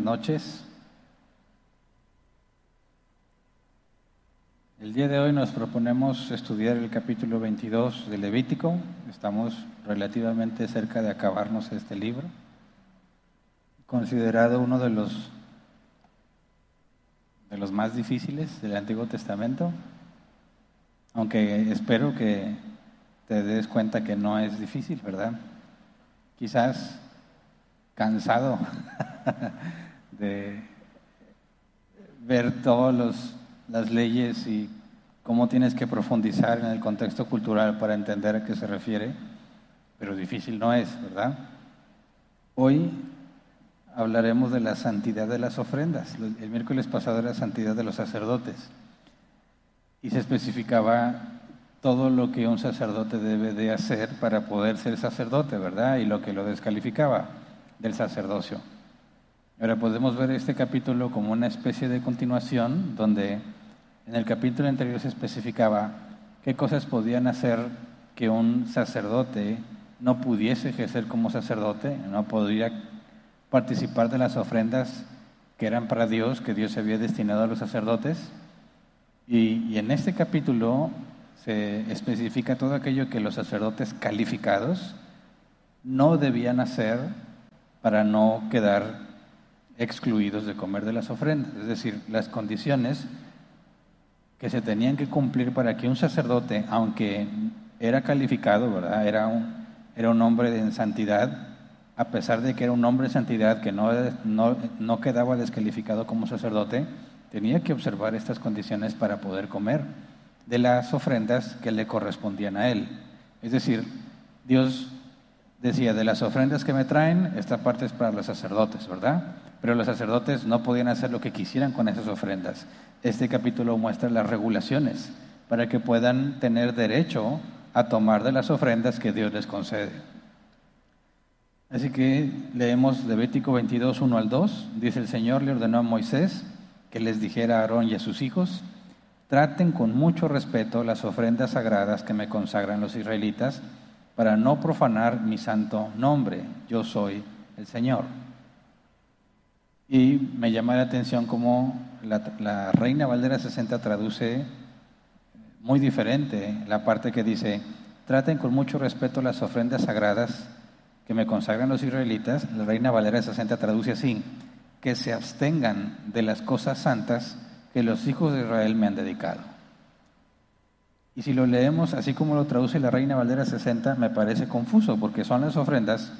Noches. El día de hoy nos proponemos estudiar el capítulo 22 de Levítico. Estamos relativamente cerca de acabarnos este libro, considerado uno de los de los más difíciles del Antiguo Testamento, aunque espero que te des cuenta que no es difícil, ¿verdad? Quizás cansado de ver todas las leyes y cómo tienes que profundizar en el contexto cultural para entender a qué se refiere, pero difícil no es, ¿verdad? Hoy hablaremos de la santidad de las ofrendas. El miércoles pasado era la santidad de los sacerdotes y se especificaba todo lo que un sacerdote debe de hacer para poder ser sacerdote, ¿verdad? Y lo que lo descalificaba del sacerdocio. Ahora podemos ver este capítulo como una especie de continuación donde en el capítulo anterior se especificaba qué cosas podían hacer que un sacerdote no pudiese ejercer como sacerdote, no podría participar de las ofrendas que eran para Dios, que Dios había destinado a los sacerdotes. Y, y en este capítulo se especifica todo aquello que los sacerdotes calificados no debían hacer para no quedar excluidos de comer de las ofrendas. Es decir, las condiciones que se tenían que cumplir para que un sacerdote, aunque era calificado, ¿verdad? Era un, era un hombre de santidad, a pesar de que era un hombre de santidad que no, no, no quedaba descalificado como sacerdote, tenía que observar estas condiciones para poder comer de las ofrendas que le correspondían a él. Es decir, Dios decía, de las ofrendas que me traen, esta parte es para los sacerdotes, ¿verdad? Pero los sacerdotes no podían hacer lo que quisieran con esas ofrendas. Este capítulo muestra las regulaciones para que puedan tener derecho a tomar de las ofrendas que Dios les concede. Así que leemos Levítico 22, 1 al 2. Dice el Señor le ordenó a Moisés que les dijera a Aarón y a sus hijos, traten con mucho respeto las ofrendas sagradas que me consagran los israelitas para no profanar mi santo nombre. Yo soy el Señor. Y me llama la atención cómo la, Reina Valdera 60 traduce muy diferente la parte que dice, traten con mucho respeto las ofrendas sagradas que me consagran los israelitas. La Reina Valera 60 traduce así, que se abstengan de las cosas santas que los hijos de Israel me han dedicado. Y si lo leemos así como lo traduce la Reina Valera 60, me parece confuso, porque son las ofrendas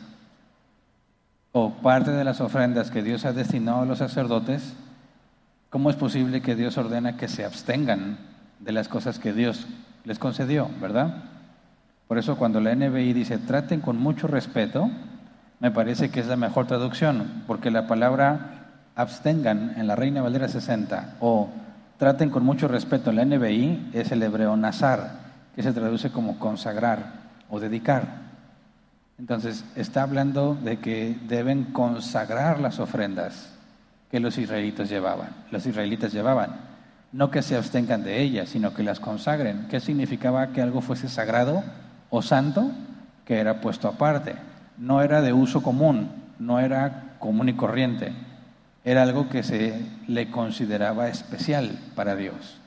o parte de las ofrendas que Dios ha destinado a los sacerdotes. ¿Cómo es posible que Dios ordena que se abstengan de las cosas que Dios les concedió, verdad? Por eso cuando la NBI dice traten con mucho respeto, me parece que es la mejor traducción, porque la palabra abstengan en la Reina Valera 60 o traten con mucho respeto. La NBI es el hebreo nazar, que se traduce como consagrar o dedicar. Entonces, está hablando de que deben consagrar las ofrendas que los israelitas llevaban. Los israelitas llevaban. No que se abstengan de ellas, sino que las consagren. ¿Qué significaba que algo fuese sagrado o santo? Que era puesto aparte. No era de uso común, no era común y corriente era algo que se le consideraba especial para Dios.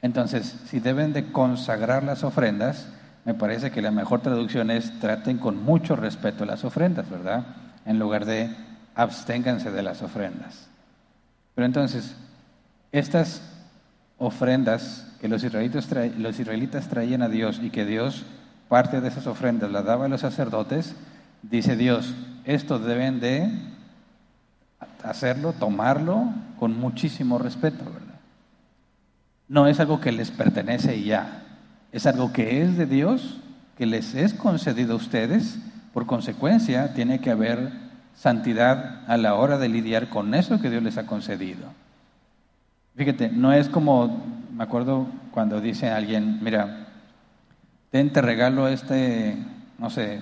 Entonces, si deben de consagrar las ofrendas, me parece que la mejor traducción es traten con mucho respeto las ofrendas, ¿verdad? En lugar de absténganse de las ofrendas. Pero entonces, estas ofrendas que los israelitas, los traían a Dios y que Dios parte de esas ofrendas la daba a los sacerdotes, dice Dios, esto deben de hacerlo, tomarlo con muchísimo respeto, ¿verdad? No es algo que les pertenece y ya, es algo que es de Dios, que les es concedido a ustedes, por consecuencia tiene que haber santidad a la hora de lidiar con eso que Dios les ha concedido. Fíjate, no es como, me acuerdo cuando dice alguien, mira, ten, te regalo este, no sé,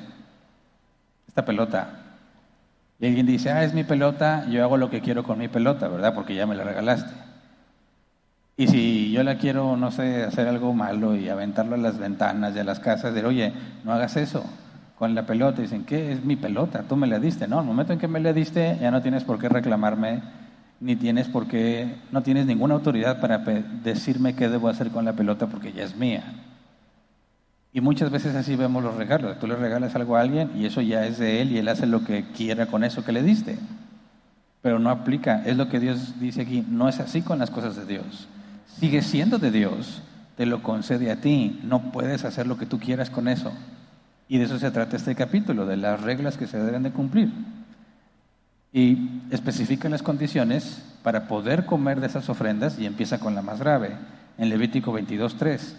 esta pelota, y alguien dice, ah, es mi pelota, yo hago lo que quiero con mi pelota, ¿verdad? Porque ya me la regalaste. Y si yo la quiero, no sé, hacer algo malo y aventarlo a las ventanas de las casas, de, oye, no hagas eso. con la pelota. Dicen, ¿qué es mi pelota? Tú me la diste. No, el momento en que me la diste ya no tienes por qué reclamarme, ni tienes por qué, no tienes ninguna autoridad para decirme qué debo hacer con la pelota porque ya es mía. Y muchas veces así vemos los regalos. Tú le regalas algo a alguien y eso ya es de él y él hace lo que quiera con eso que le diste. Pero no aplica, es lo que Dios dice aquí, no es así con las cosas de Dios. Sigue siendo de Dios, te lo concede a ti, no puedes hacer lo que tú quieras con eso. Y de eso se trata este capítulo, de las reglas que se deben de cumplir. Y especifica las condiciones para poder comer de esas ofrendas y empieza con la más grave, en Levítico 22.3.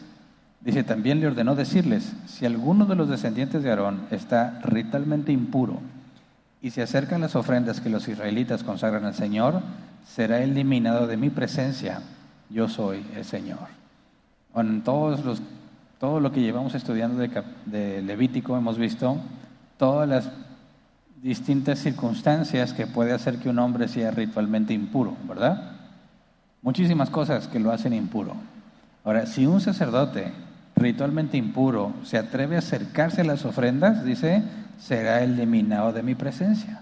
Dice, también le ordenó decirles, si alguno de los descendientes de Aarón está ritualmente impuro y se acercan las ofrendas que los israelitas consagran al Señor, será eliminado de mi presencia, yo soy el Señor. En todos los todo lo que llevamos estudiando de, Levítico hemos visto todas las distintas circunstancias que puede hacer que un hombre sea ritualmente impuro, ¿verdad? Muchísimas cosas que lo hacen impuro. Ahora, si un sacerdote ritualmente impuro se atreve a acercarse a las ofrendas, dice, será eliminado de mi presencia.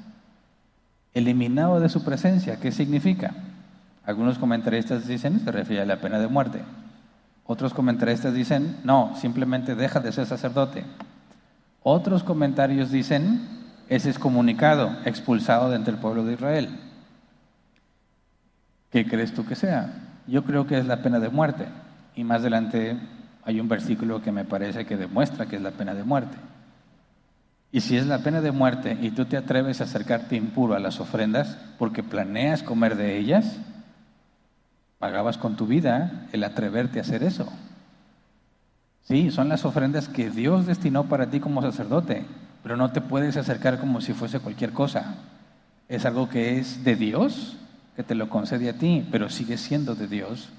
Eliminado de su presencia, ¿qué significa? Algunos comentaristas dicen, se refiere a la pena de muerte. Otros comentaristas dicen, no, simplemente deja de ser sacerdote. Otros comentarios dicen, es excomunicado, expulsado de entre el pueblo de Israel. ¿Qué crees tú que sea? Yo creo que es la pena de muerte. Y más adelante hay un versículo que me parece que demuestra que es la pena de muerte. Y si es la pena de muerte y tú te atreves a acercarte impuro a las ofrendas porque planeas comer de ellas, Pagabas con tu vida el atreverte a hacer eso. Sí, son las ofrendas que Dios destinó para ti como sacerdote, pero no te puedes acercar como si fuese cualquier cosa. Es algo que es de Dios, que te lo concede a ti, pero sigue siendo de Dios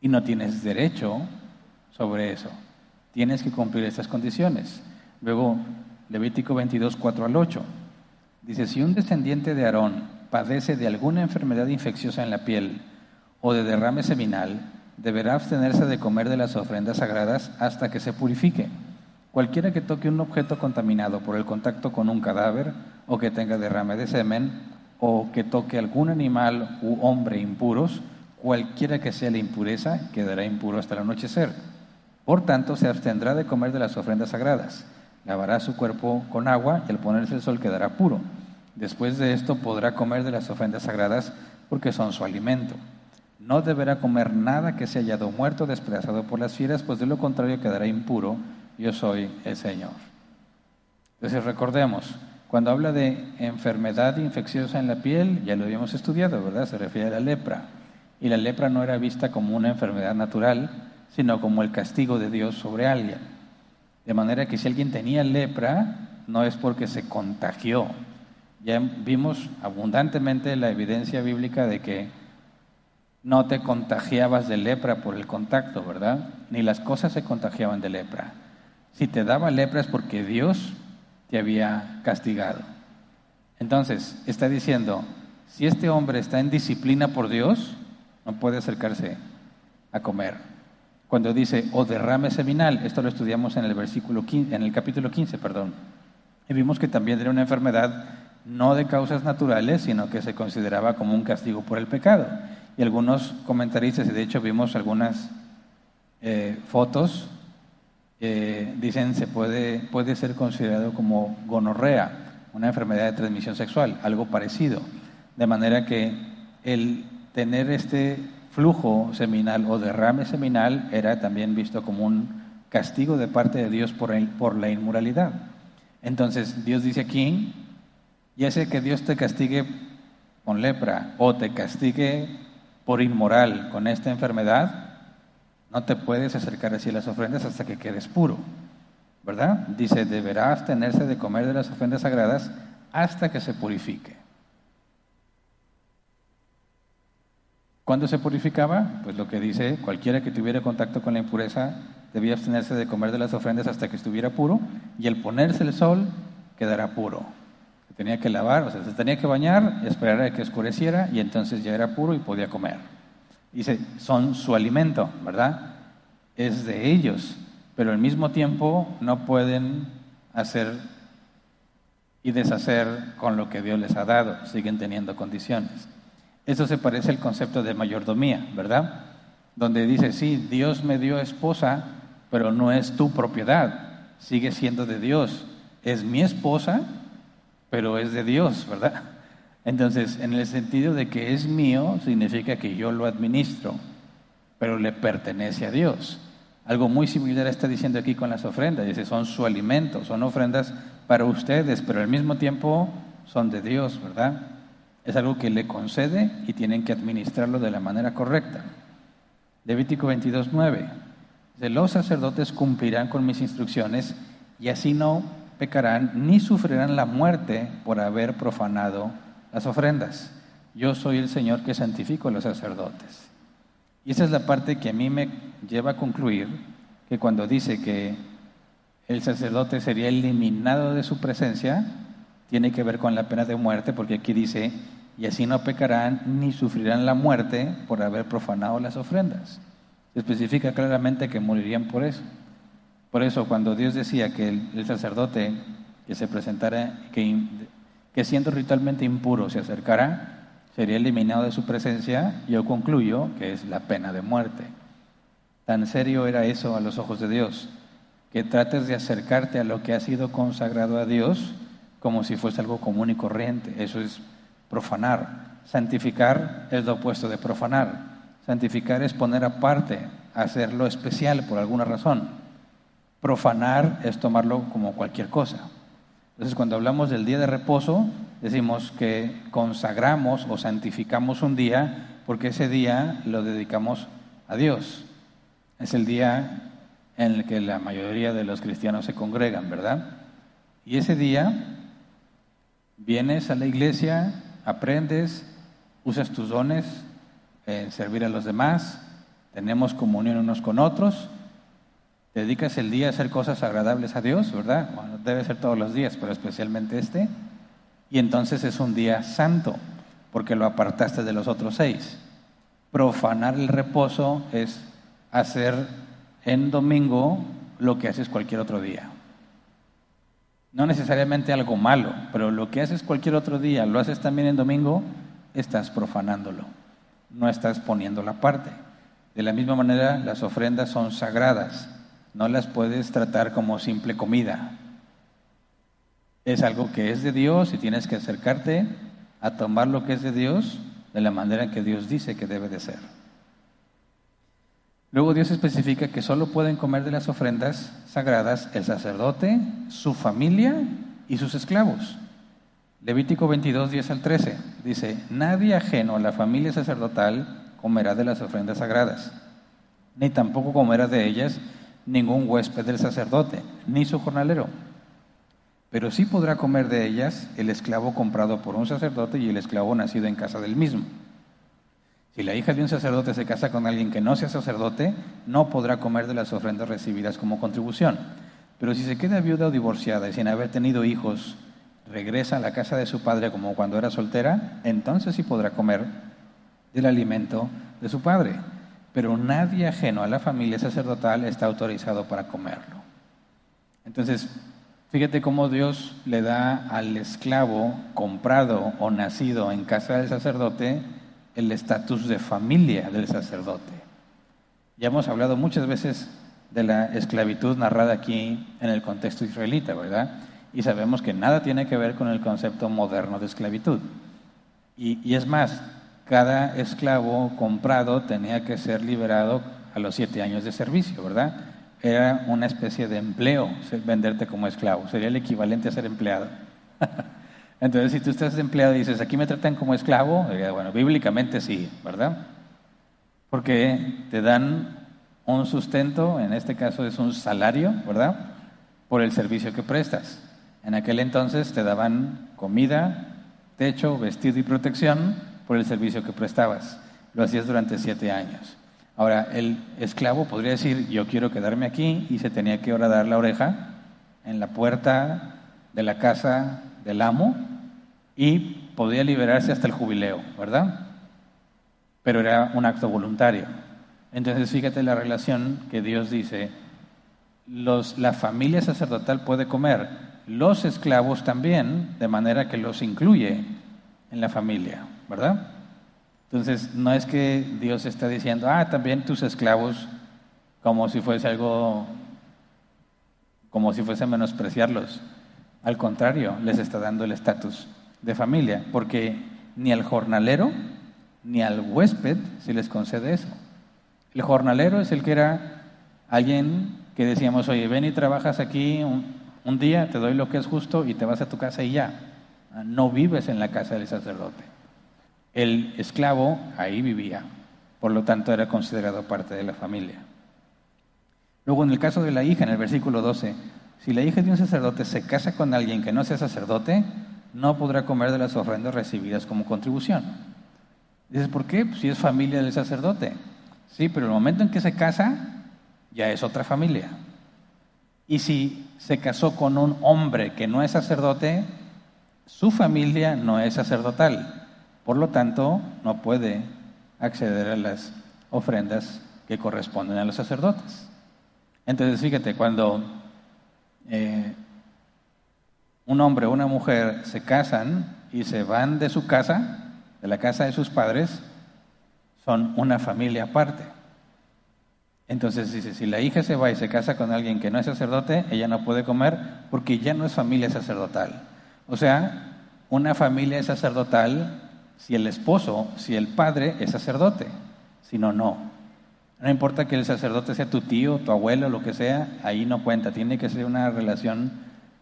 y no tienes derecho sobre eso. Tienes que cumplir estas condiciones. Luego, Levítico 22, 4 al 8. Dice, si un descendiente de Aarón padece de alguna enfermedad infecciosa en la piel, o de derrame seminal, deberá abstenerse de comer de las ofrendas sagradas hasta que se purifique. Cualquiera que toque un objeto contaminado por el contacto con un cadáver, o que tenga derrame de semen, o que toque algún animal u hombre impuros, cualquiera que sea la impureza, quedará impuro hasta el anochecer. Por tanto, se abstendrá de comer de las ofrendas sagradas. Lavará su cuerpo con agua y al ponerse el sol quedará puro. Después de esto podrá comer de las ofrendas sagradas porque son su alimento. No deberá comer nada que se haya hallado muerto, despedazado por las fieras, pues de lo contrario quedará impuro. Yo soy el Señor. Entonces recordemos, cuando habla de enfermedad infecciosa en la piel, ya lo habíamos estudiado, ¿verdad? Se refiere a la lepra. Y la lepra no era vista como una enfermedad natural, sino como el castigo de Dios sobre alguien. De manera que si alguien tenía lepra, no es porque se contagió. Ya vimos abundantemente la evidencia bíblica de que no te contagiabas de lepra por el contacto, ¿verdad? Ni las cosas se contagiaban de lepra. Si te daba lepra es porque Dios te había castigado. Entonces, está diciendo, si este hombre está en disciplina por Dios, no puede acercarse a comer. Cuando dice, o derrame seminal, esto lo estudiamos en el, versículo en el capítulo 15, perdón. Y vimos que también era una enfermedad no de causas naturales, sino que se consideraba como un castigo por el pecado. Y algunos comentaristas, y de hecho vimos algunas eh, fotos, eh, dicen se puede, puede ser considerado como gonorrea, una enfermedad de transmisión sexual, algo parecido. De manera que el tener este flujo seminal o derrame seminal era también visto como un castigo de parte de Dios por, el, por la inmoralidad. Entonces Dios dice aquí, ya sé que Dios te castigue con lepra o te castigue por inmoral con esta enfermedad, no te puedes acercar así a las ofrendas hasta que quedes puro. ¿Verdad? Dice, deberás tenerse de comer de las ofrendas sagradas hasta que se purifique. ¿Cuándo se purificaba? Pues lo que dice, cualquiera que tuviera contacto con la impureza debía abstenerse de comer de las ofrendas hasta que estuviera puro y al ponerse el sol quedará puro tenía que lavar, o sea, se tenía que bañar, esperar a que oscureciera y entonces ya era puro y podía comer. Dice, son su alimento, ¿verdad? Es de ellos, pero al mismo tiempo no pueden hacer y deshacer con lo que Dios les ha dado, siguen teniendo condiciones. Eso se parece al concepto de mayordomía, ¿verdad? Donde dice, sí, Dios me dio esposa, pero no es tu propiedad, sigue siendo de Dios. Es mi esposa, pero es de Dios, ¿verdad? Entonces, en el sentido de que es mío, significa que yo lo administro, pero le pertenece a Dios. Algo muy similar está diciendo aquí con las ofrendas. Dice, son su alimento, son ofrendas para ustedes, pero al mismo tiempo son de Dios, ¿verdad? Es algo que le concede y tienen que administrarlo de la manera correcta. Levítico 22, 9. Dice, los sacerdotes cumplirán con mis instrucciones y así no pecarán ni sufrirán la muerte por haber profanado las ofrendas. Yo soy el Señor que santifico a los sacerdotes. Y esa es la parte que a mí me lleva a concluir que cuando dice que el sacerdote sería eliminado de su presencia, tiene que ver con la pena de muerte, porque aquí dice, y así no pecarán ni sufrirán la muerte por haber profanado las ofrendas. Se especifica claramente que morirían por eso. Por eso cuando Dios decía que el, sacerdote que se presentara, que, que siendo ritualmente impuro se acercara, sería eliminado de su presencia, yo concluyo que es la pena de muerte. Tan serio era eso a los ojos de Dios, que trates de acercarte a lo que ha sido consagrado a Dios como si fuese algo común y corriente. Eso es profanar. Santificar es lo opuesto de profanar. Santificar es poner aparte, hacerlo especial por alguna razón. Profanar es tomarlo como cualquier cosa. Entonces, cuando hablamos del día de reposo, decimos que consagramos o santificamos un día porque ese día lo dedicamos a Dios. Es el día en el que la mayoría de los cristianos se congregan, ¿verdad? Y ese día vienes a la iglesia, aprendes, usas tus dones en servir a los demás, tenemos comunión unos con otros, dedicas el día a hacer cosas agradables a Dios, ¿verdad? Bueno, debe ser todos los días, pero especialmente este y entonces es un día santo, porque lo apartaste de los otros seis. Profanar el reposo es hacer en domingo lo que haces cualquier otro día. No necesariamente algo malo, pero lo que haces cualquier otro día, lo haces también en domingo, estás profanándolo, no estás poniendo la parte. De la misma manera, las ofrendas son sagradas, no las puedes tratar como simple comida es algo que es de Dios y tienes que acercarte a tomar lo que es de Dios de la manera que Dios dice que debe de ser. Luego Dios especifica que solo pueden comer de las ofrendas sagradas el sacerdote, su familia y sus esclavos. Levítico 22, 10 al 13 dice, nadie ajeno a la familia sacerdotal comerá de las ofrendas sagradas, ni tampoco comerá de ellas ningún huésped del sacerdote, ni su jornalero pero sí podrá comer de ellas el esclavo comprado por un sacerdote y el esclavo nacido en casa del mismo. Si la hija de un sacerdote se casa con alguien que no sea sacerdote, no podrá comer de las ofrendas recibidas como contribución. Pero si se queda viuda o divorciada y sin haber tenido hijos, regresa a la casa de su padre como cuando era soltera, entonces sí podrá comer del alimento de su padre. Pero nadie ajeno a la familia sacerdotal está autorizado para comerlo. Entonces, Fíjate cómo Dios le da al esclavo comprado o nacido en casa del sacerdote el estatus de familia del sacerdote. Ya hemos hablado muchas veces de la esclavitud narrada aquí en el contexto israelita, ¿verdad? Y sabemos que nada tiene que ver con el concepto moderno de esclavitud. Y, y es más, cada esclavo comprado tenía que ser liberado a los siete años de servicio, ¿verdad? era una especie de empleo, venderte como esclavo, sería el equivalente a ser empleado. Entonces, si tú estás empleado y dices, aquí me tratan como esclavo, eh, bueno, bíblicamente sí, ¿verdad? Porque te dan un sustento, en este caso es un salario, ¿verdad? Por el servicio que prestas. En aquel entonces te daban comida, techo, vestido y protección por el servicio que prestabas. Lo hacías durante siete años. Ahora, el esclavo podría decir, yo quiero quedarme aquí y se tenía que ahora dar la oreja en la puerta de la casa del amo y podía liberarse hasta el jubileo, ¿verdad? Pero era un acto voluntario. Entonces, fíjate la relación que Dios dice, los, la familia sacerdotal puede comer, los esclavos también, de manera que los incluye en la familia, ¿verdad? Entonces, no es que Dios está diciendo, ah, también tus esclavos, como si fuese algo, como si fuese menospreciarlos. Al contrario, les está dando el estatus de familia, porque ni al jornalero ni al huésped se les concede eso. El jornalero es el que era alguien que decíamos, oye, ven y trabajas aquí un, día, te doy lo que es justo y te vas a tu casa y ya. No vives en la casa del sacerdote. El esclavo ahí vivía, por lo tanto era considerado parte de la familia. Luego, en el caso de la hija, en el versículo 12, si la hija de un sacerdote se casa con alguien que no sea sacerdote, no podrá comer de las ofrendas recibidas como contribución. Dices, ¿por qué? Pues si es familia del sacerdote. Sí, pero el momento en que se casa, ya es otra familia. Y si se casó con un hombre que no es sacerdote, su familia no es sacerdotal. Por lo tanto, no puede acceder a las ofrendas que corresponden a los sacerdotes. Entonces, fíjate, cuando eh, un hombre o una mujer se casan y se van de su casa, de la casa de sus padres, son una familia aparte. Entonces dice, si la hija se va y se casa con alguien que no es sacerdote, ella no puede comer porque ya no es familia sacerdotal. O sea, una familia es sacerdotal si el esposo, si el padre es sacerdote, si no, no. No importa que el sacerdote sea tu tío, tu abuelo, lo que sea, ahí no cuenta, tiene que ser una relación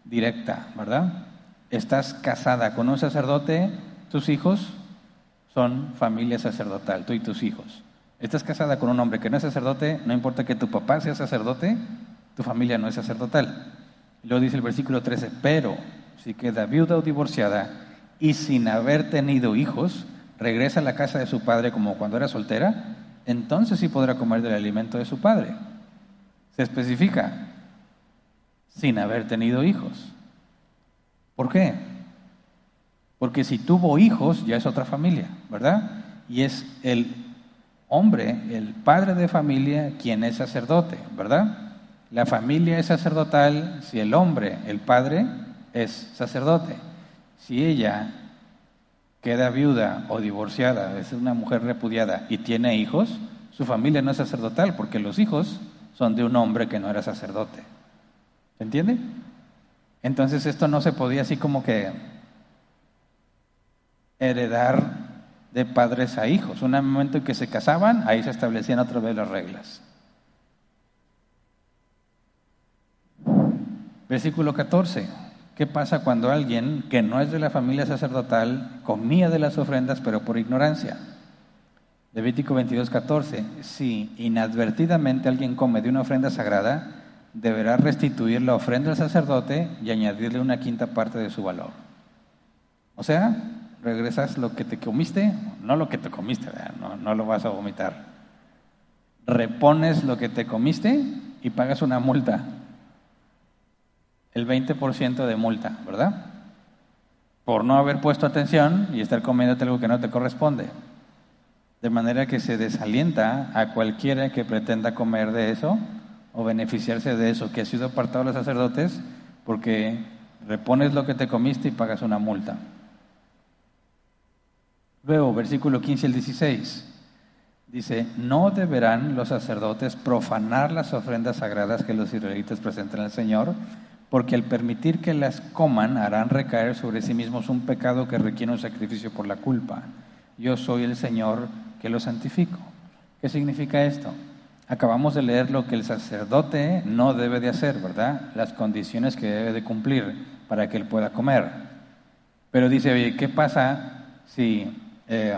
directa, ¿verdad? Estás casada con un sacerdote, tus hijos son familia sacerdotal, tú y tus hijos. Estás casada con un hombre que no es sacerdote, no importa que tu papá sea sacerdote, tu familia no es sacerdotal. Luego dice el versículo 13, pero si queda viuda o divorciada y sin haber tenido hijos, regresa a la casa de su padre como cuando era soltera, entonces sí podrá comer del alimento de su padre. Se especifica, sin haber tenido hijos. ¿Por qué? Porque si tuvo hijos ya es otra familia, ¿verdad? Y es el hombre, el padre de familia, quien es sacerdote, ¿verdad? La familia es sacerdotal si el hombre, el padre, es sacerdote. Si ella queda viuda o divorciada, es una mujer repudiada y tiene hijos, su familia no es sacerdotal porque los hijos son de un hombre que no era sacerdote. ¿Se entiende? Entonces esto no se podía así como que heredar de padres a hijos. Un momento en que se casaban, ahí se establecían otra vez las reglas. Versículo 14. ¿Qué pasa cuando alguien que no es de la familia sacerdotal comía de las ofrendas pero por ignorancia? Levítico 22, 14. Si inadvertidamente alguien come de una ofrenda sagrada, deberá restituir la ofrenda al sacerdote y añadirle una quinta parte de su valor. O sea, regresas lo que te comiste, no lo que te comiste, no, no lo vas a vomitar. Repones lo que te comiste y pagas una multa. El 20% de multa, ¿verdad? Por no haber puesto atención y estar comiéndote algo que no te corresponde. De manera que se desalienta a cualquiera que pretenda comer de eso o beneficiarse de eso que ha sido apartado de los sacerdotes porque repones lo que te comiste y pagas una multa. Luego, versículo 15 al 16, dice, no deberán los sacerdotes profanar las ofrendas sagradas que los israelitas presentan al Señor, porque al permitir que las coman harán recaer sobre sí mismos un pecado que requiere un sacrificio por la culpa. Yo soy el Señor que lo santifico. ¿Qué significa esto? Acabamos de leer lo que el sacerdote no debe de hacer, ¿verdad? Las condiciones que debe de cumplir para que él pueda comer. Pero dice, oye, ¿qué pasa si eh,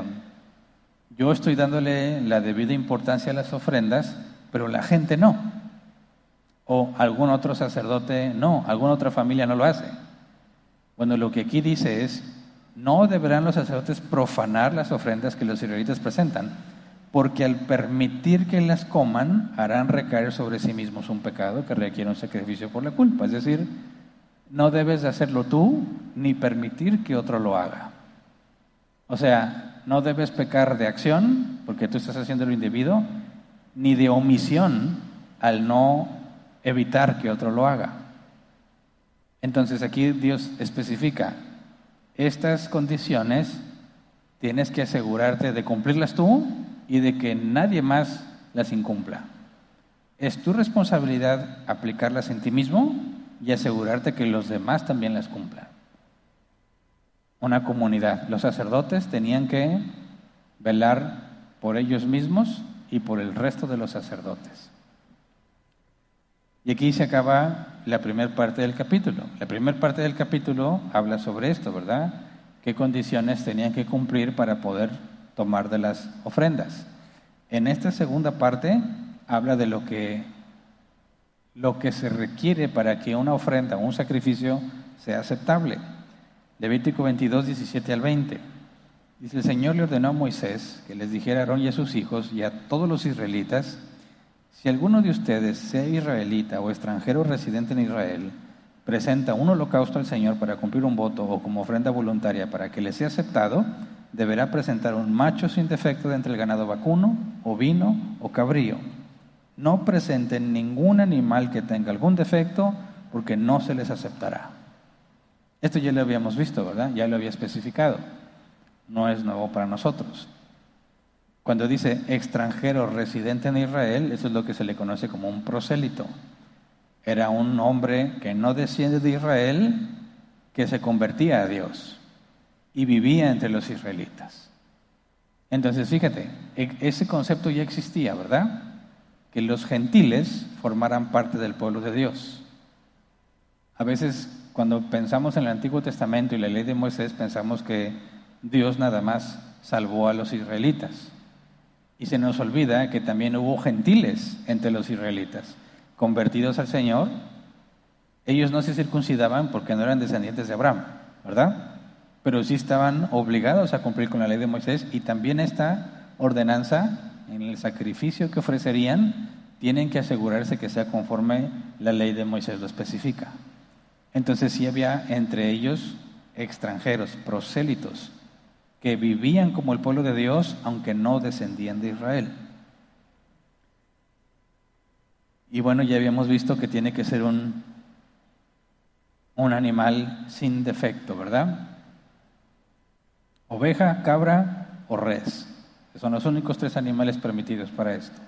yo estoy dándole la debida importancia a las ofrendas, pero la gente no? O algún otro sacerdote no, alguna otra familia no lo hace. Bueno, lo que aquí dice es, no deberán los sacerdotes profanar las ofrendas que los israelitas presentan porque al permitir que las coman harán recaer sobre sí mismos un pecado que requiere un sacrificio por la culpa. Es decir, no debes de hacerlo tú ni permitir que otro lo haga. O sea, no debes pecar de acción, porque tú estás haciendo lo indebido, ni de omisión al no evitar que otro lo haga. Entonces aquí Dios especifica, estas condiciones tienes que asegurarte de cumplirlas tú y de que nadie más las incumpla. Es tu responsabilidad aplicarlas en ti mismo y asegurarte que los demás también las cumplan. Una comunidad, los sacerdotes tenían que velar por ellos mismos y por el resto de los sacerdotes. Y aquí se acaba la primera parte del capítulo. La primera parte del capítulo habla sobre esto, ¿verdad? ¿Qué condiciones tenían que cumplir para poder tomar de las ofrendas? En esta segunda parte habla de lo que, lo que se requiere para que una ofrenda un sacrificio sea aceptable. Levítico 22, 17 al 20. Dice, el Señor le ordenó a Moisés que les dijera a Aarón y a sus hijos y a todos los israelitas, si alguno de ustedes, sea israelita o extranjero residente en Israel, presenta un holocausto al Señor para cumplir un voto o como ofrenda voluntaria para que le sea aceptado, deberá presentar un macho sin defecto de entre el ganado vacuno, ovino o cabrío. No presenten ningún animal que tenga algún defecto porque no se les aceptará. Esto ya lo habíamos visto, ¿verdad? Ya lo había especificado no es nuevo para nosotros. Cuando dice extranjero residente en Israel, eso es lo que se le conoce como un prosélito. Era un hombre que no desciende de Israel, que se convertía a Dios y vivía entre los israelitas. Entonces, fíjate, e, ese concepto ya existía, ¿verdad? Que los gentiles formaran parte del pueblo de Dios. A veces, cuando pensamos en el Antiguo Testamento y la ley de Moisés, pensamos que Dios nada más salvó a los israelitas. Y se nos olvida que también hubo gentiles entre los israelitas, convertidos al Señor. Ellos no se circuncidaban porque no eran descendientes de Abraham, ¿verdad? Pero sí estaban obligados a cumplir con la ley de Moisés y también esta ordenanza en el sacrificio que ofrecerían tienen que asegurarse que sea conforme la ley de Moisés lo especifica. Entonces sí había entre ellos extranjeros, prosélitos, que vivían como el pueblo de Dios, aunque no descendían de Israel. Y bueno, ya habíamos visto que tiene que ser un, un animal sin defecto, ¿verdad? Oveja, cabra o res. Son los únicos tres animales permitidos para esto.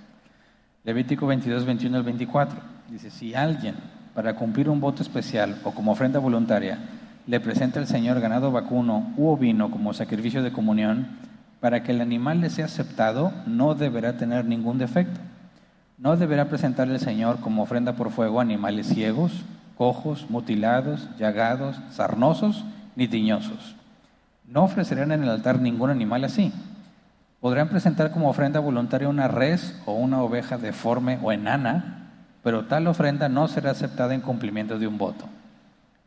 Levítico 22, 21 al 24. Dice, si alguien, para cumplir un voto especial o como ofrenda voluntaria, le presenta al Señor ganado vacuno u ovino como sacrificio de comunión, para que el animal le sea aceptado, no deberá tener ningún defecto. No deberá presentarle al Señor como ofrenda por fuego animales ciegos, cojos, mutilados, llagados, sarnosos ni tiñosos. No ofrecerán en el altar ningún animal así. Podrán presentar como ofrenda voluntaria una res o una oveja deforme o enana, pero tal ofrenda no será aceptada en cumplimiento de un voto.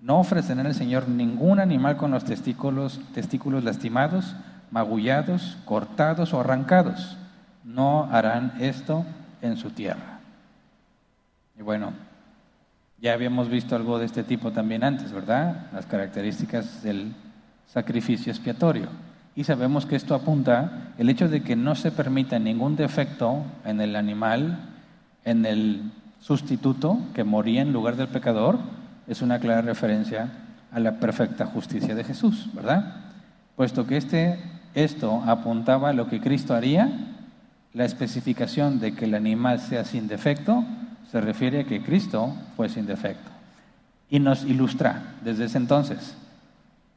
No ofrecerán al Señor ningún animal con los testículos, testículos lastimados, magullados, cortados o arrancados. No harán esto en su tierra. Y bueno, ya habíamos visto algo de este tipo también antes, ¿verdad? Las características del sacrificio expiatorio. Y sabemos que esto apunta el hecho de que no se permita ningún defecto en el animal, en el sustituto que moría en lugar del pecador, es una clara referencia a la perfecta justicia de Jesús, ¿verdad? Puesto que este, esto apuntaba a lo que Cristo haría, la especificación de que el animal sea sin defecto se refiere a que Cristo fue sin defecto. Y nos ilustra desde ese entonces,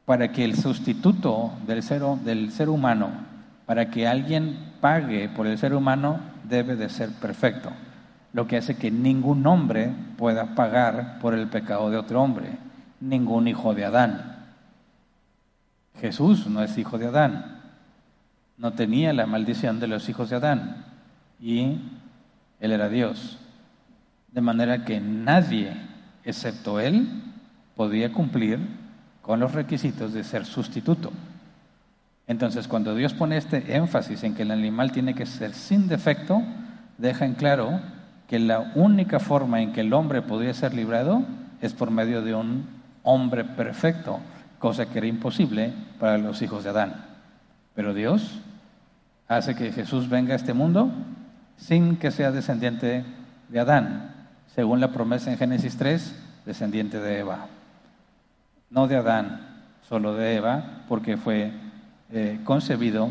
para que el sustituto del del ser humano, para que alguien pague por el ser humano, debe de ser perfecto lo que hace que ningún hombre pueda pagar por el pecado de otro hombre, ningún hijo de Adán. Jesús no es hijo de Adán, no tenía la maldición de los hijos de Adán y él era Dios. De manera que nadie, excepto él, podía cumplir con los requisitos de ser sustituto. Entonces, cuando Dios pone este énfasis en que el animal tiene que ser sin defecto, deja en claro que la única forma en que el hombre podría ser librado es por medio de un hombre perfecto, cosa que era imposible para los hijos de Adán. Pero Dios hace que Jesús venga a este mundo sin que sea descendiente de Adán, según la promesa en Génesis 3, descendiente de Eva. no de Adán, solo de Eva, porque fue eh, concebido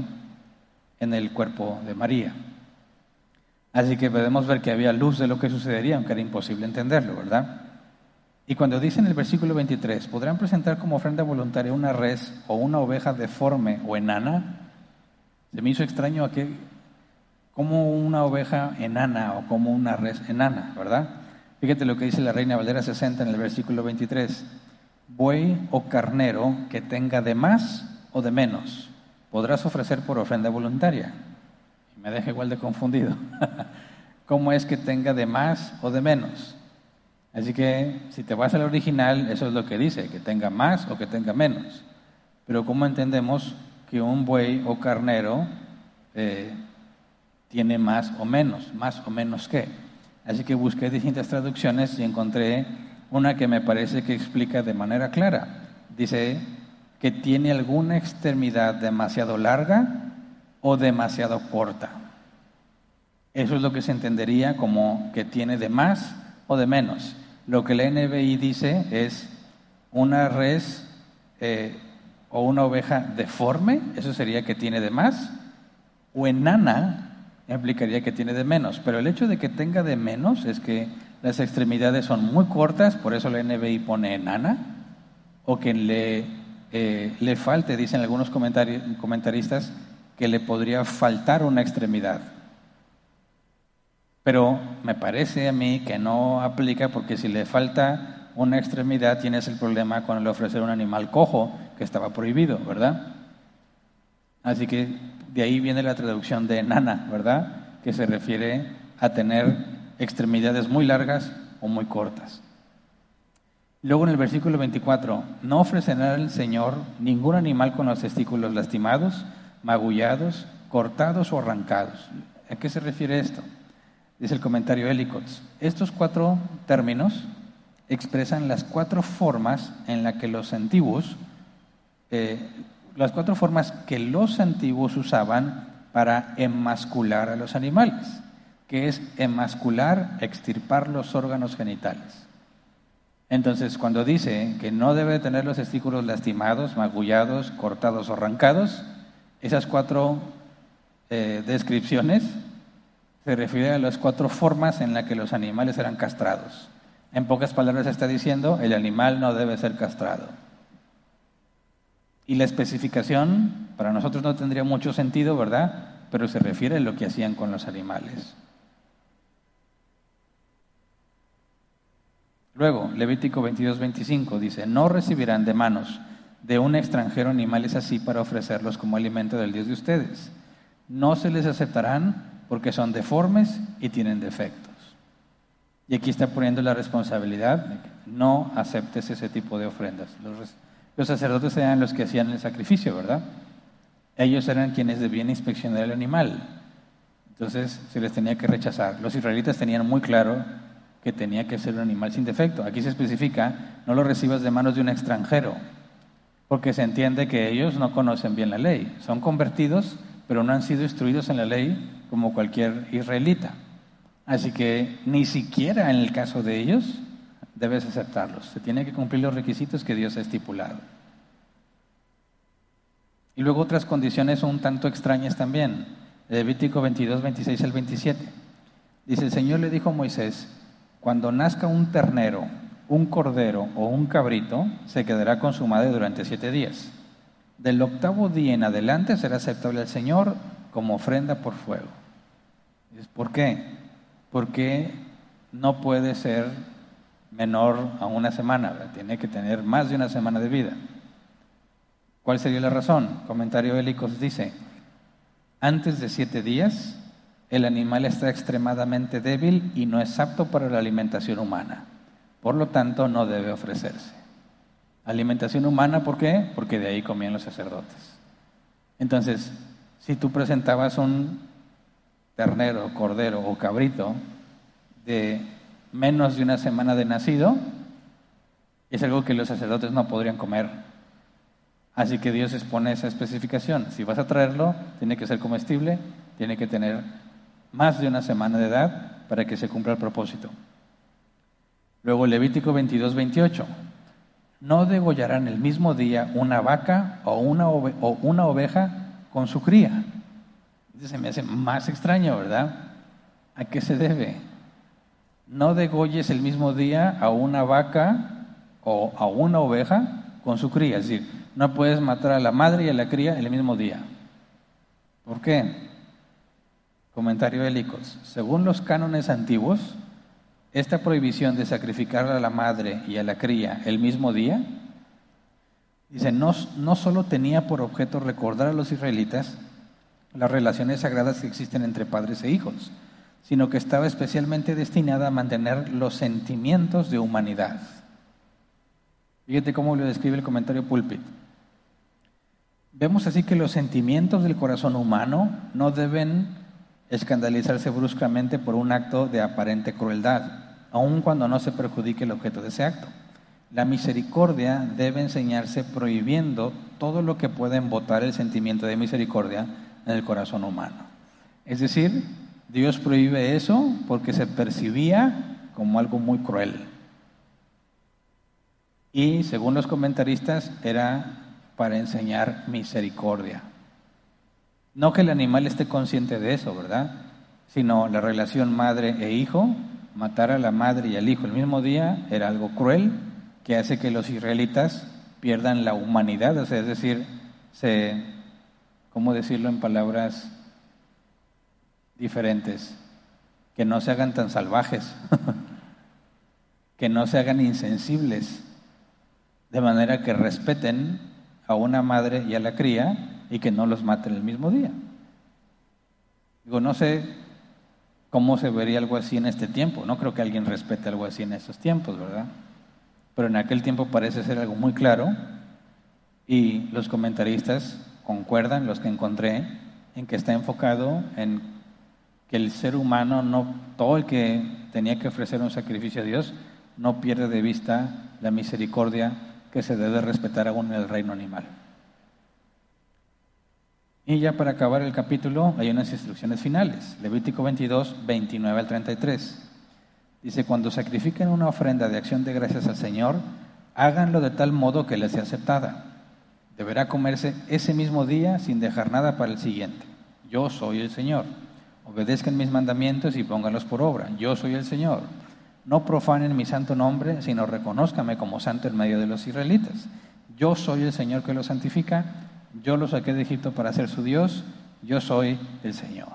en el cuerpo de María. Así que podemos ver que había luz de lo que sucedería, aunque era imposible entenderlo, ¿verdad? Y cuando dice en el versículo 23, podrán presentar como ofrenda voluntaria una res o una oveja deforme o enana, se me hizo extraño a que, como una oveja enana o como una res enana, ¿verdad? Fíjate lo que dice la Reina Valera 60 en el versículo 23. Buey o carnero que tenga de más o de menos, podrás ofrecer por ofrenda voluntaria me deja igual de confundido. ¿Cómo es que tenga de más o de menos? Así que si te vas al original, eso es lo que dice, que tenga más o que tenga menos. Pero ¿cómo entendemos que un buey o carnero eh, tiene más o menos? ¿Más o menos qué? Así que busqué distintas traducciones y encontré una que me parece que explica de manera clara. Dice que tiene alguna extremidad demasiado larga o demasiado corta. Eso es lo que se entendería como que tiene de más o de menos. Lo que la NBI dice es una res eh, o una oveja deforme, eso sería que tiene de más, o enana implicaría que tiene de menos. Pero el hecho de que tenga de menos es que las extremidades son muy cortas, por eso la NBI pone enana, o que le, eh, le falte, dicen algunos comentaristas, que le podría faltar una extremidad. Pero me parece a mí que no aplica porque si le falta una extremidad tienes el problema con el ofrecer un animal cojo que estaba prohibido, ¿verdad? Así que de ahí viene la traducción de enana, ¿verdad? Que se refiere a tener extremidades muy largas o muy cortas. Luego en el versículo 24, no ofrecerá el Señor ningún animal con los testículos lastimados, magullados, cortados o arrancados. ¿A qué se refiere esto? Dice el comentario Helicots. Estos cuatro términos expresan las cuatro formas en las que los antiguos, eh, las cuatro formas que los antiguos usaban para emascular a los animales, que es emascular, extirpar los órganos genitales. Entonces, cuando dice que no debe tener los testículos lastimados, magullados, cortados o arrancados, esas cuatro eh, descripciones se refieren a las cuatro formas en las que los animales eran castrados. En pocas palabras está diciendo, el animal no debe ser castrado. Y la especificación para nosotros no tendría mucho sentido, ¿verdad? Pero se refiere a lo que hacían con los animales. Luego, Levítico 22, 25 dice, no recibirán de manos de un extranjero animales así para ofrecerlos como alimento del Dios de ustedes. No se les aceptarán porque son deformes y tienen defectos. Y aquí está poniendo la responsabilidad no aceptes ese tipo de ofrendas. Los, sacerdotes eran los que hacían el sacrificio, ¿verdad? Ellos eran quienes debían inspeccionar el animal. Entonces se les tenía que rechazar. Los israelitas tenían muy claro que tenía que ser un animal sin defecto. Aquí se especifica, no lo recibas de manos de un extranjero, porque se entiende que ellos no conocen bien la ley. Son convertidos, pero no han sido instruidos en la ley como cualquier israelita. Así que ni siquiera en el caso de ellos debes aceptarlos. Se tienen que cumplir los requisitos que Dios ha estipulado. Y luego otras condiciones un tanto extrañas también. Levítico 22, 26 al 27. Dice, el Señor le dijo a Moisés, cuando nazca un ternero un cordero o un cabrito se quedará con su madre durante siete días. Del octavo día en adelante será aceptable al Señor como ofrenda por fuego. ¿Por qué? Porque no puede ser menor a una semana, tiene que tener más de una semana de vida. ¿Cuál sería la razón? Comentario Hélicos dice, antes de siete días el animal está extremadamente débil y no es apto para la alimentación humana. Por lo tanto, no debe ofrecerse. Alimentación humana, ¿por qué? Porque de ahí comían los sacerdotes. Entonces, si tú presentabas un ternero, cordero o cabrito de menos de una semana de nacido, es algo que los sacerdotes no podrían comer. Así que Dios expone esa especificación. Si vas a traerlo, tiene que ser comestible, tiene que tener más de una semana de edad para que se cumpla el propósito. Luego Levítico 22, 28. no degollarán el mismo día una vaca o una, oveja con su cría. Se me hace más extraño, ¿verdad? ¿A qué se debe? No degolles el mismo día a una vaca o a una oveja con su cría. Es decir, no puedes matar a la madre y a la cría el mismo día. ¿Por qué? Comentario de Licos. Según los cánones antiguos, esta prohibición de sacrificar a la madre y a la cría el mismo día, dice, no, no solo tenía por objeto recordar a los israelitas las relaciones sagradas que existen entre padres e hijos, sino que estaba especialmente destinada a mantener los sentimientos de humanidad. Fíjate cómo lo describe el comentario Pulpit. Vemos así que los sentimientos del corazón humano no deben escandalizarse bruscamente por un acto de aparente crueldad, aun cuando no se perjudique el objeto de ese acto. La misericordia debe enseñarse prohibiendo todo lo que pueda embotar el sentimiento de misericordia en el corazón humano. Es decir, Dios prohíbe eso porque se percibía como algo muy cruel. Y según los comentaristas era para enseñar misericordia. No que el animal esté consciente de eso, ¿verdad? Sino la relación madre e hijo, matar a la madre y al hijo el mismo día era algo cruel que hace que los israelitas pierdan la humanidad, o sea, es decir, se, ¿cómo decirlo en palabras diferentes? Que no se hagan tan salvajes, que no se hagan insensibles, de manera que respeten a una madre y a la cría y que no los maten el mismo día. Digo, no sé cómo se vería algo así en este tiempo. No creo que alguien respete algo así en estos tiempos, ¿verdad? Pero en aquel tiempo parece ser algo muy claro y los comentaristas concuerdan, los que encontré, en que está enfocado en que el ser humano, no todo el que tenía que ofrecer un sacrificio a Dios, no pierde de vista la misericordia que se debe respetar aún en el reino animal. Y ya para acabar el capítulo hay unas instrucciones finales. Levítico 22, 29 al 33. Dice, cuando sacrifiquen una ofrenda de acción de gracias al Señor, háganlo de tal modo que les sea aceptada. Deberá comerse ese mismo día sin dejar nada para el siguiente. Yo soy el Señor. Obedezcan mis mandamientos y pónganlos por obra. Yo soy el Señor. No profanen mi santo nombre, sino reconózcame como santo en medio de los israelitas. Yo soy el Señor que los santifica yo lo saqué de Egipto para ser su Dios, yo soy el Señor.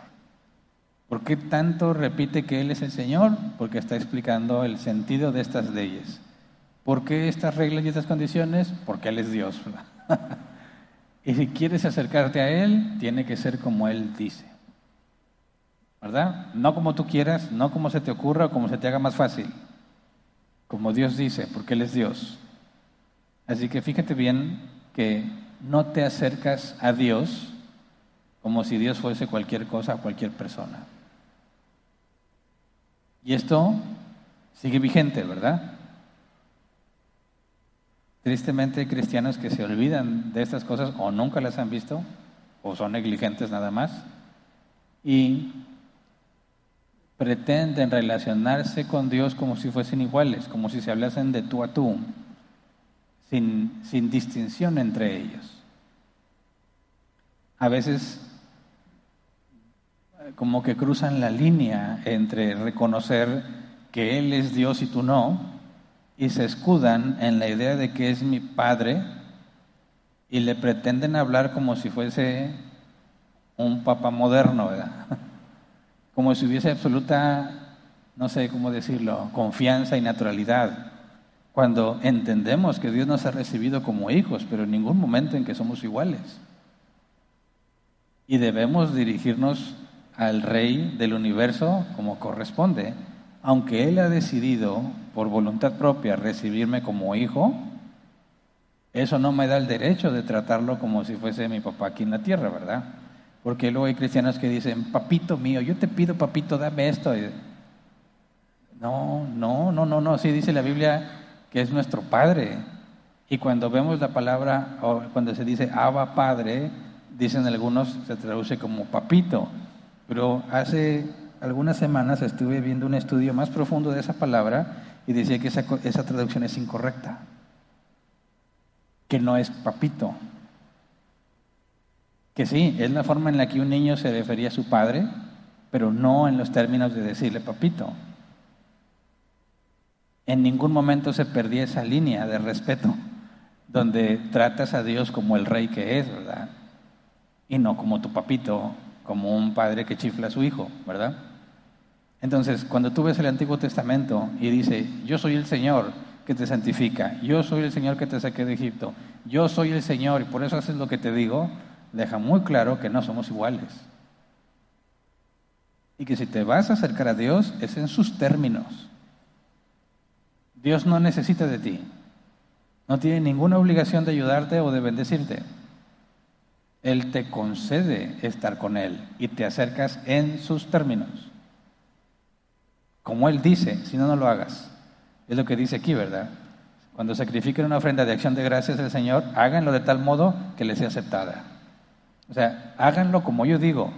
¿Por qué tanto repite que Él es el Señor? Porque está explicando el sentido de estas leyes. ¿Por qué estas reglas y estas condiciones? Porque Él es Dios. y si quieres acercarte a Él, tiene que ser como Él dice. ¿Verdad? No como tú quieras, no como se te ocurra o como se te haga más fácil. Como Dios dice, porque Él es Dios. Así que fíjate bien que no te acercas a Dios como si Dios fuese cualquier cosa cualquier persona. Y esto sigue vigente, ¿verdad? Tristemente hay cristianos que se olvidan de estas cosas o nunca las han visto o son negligentes nada más y pretenden relacionarse con Dios como si fuesen iguales, como si se hablasen de tú a tú sin, distinción entre ellos. A veces como que cruzan la línea entre reconocer que Él es Dios y tú no, y se escudan en la idea de que es mi Padre, y le pretenden hablar como si fuese un papa moderno, ¿verdad? Como si hubiese absoluta, no sé cómo decirlo, confianza y naturalidad cuando entendemos que Dios nos ha recibido como hijos, pero en ningún momento en que somos iguales. Y debemos dirigirnos al Rey del universo como corresponde. Aunque Él ha decidido por voluntad propia recibirme como hijo, eso no me da el derecho de tratarlo como si fuese mi papá aquí en la tierra, ¿verdad? Porque luego hay cristianos que dicen, papito mío, yo te pido, papito, dame esto. No, no, no, no, no, sí dice la Biblia, que es nuestro Padre. Y cuando vemos la palabra, o cuando se dice Abba Padre, dicen algunos, se traduce como papito. Pero hace algunas semanas estuve viendo un estudio más profundo de esa palabra y decía que esa, esa traducción es incorrecta. que no es papito. Que sí, es la forma en la que un niño se refería a su padre, pero no en los términos de decirle papito. En ningún momento se perdía esa línea de respeto, donde tratas a Dios como el rey que es, ¿verdad? Y no como tu papito, como un padre que chifla a su hijo, ¿verdad? Entonces, cuando tú ves el Antiguo Testamento y dice, yo soy el Señor que te santifica, yo soy el Señor que te saqué de Egipto, yo soy el Señor y por eso haces lo que te digo, deja muy claro que no somos iguales. Y que si te vas a acercar a Dios es en sus términos. Dios no necesita de ti. No tiene ninguna obligación de ayudarte o de bendecirte. Él te concede estar con Él y te acercas en sus términos. Como Él dice, si no, no lo hagas. Es lo que dice aquí, ¿verdad? Cuando sacrifiquen una ofrenda de acción de gracias al Señor, háganlo de tal modo que les sea aceptada. O sea, háganlo como yo digo,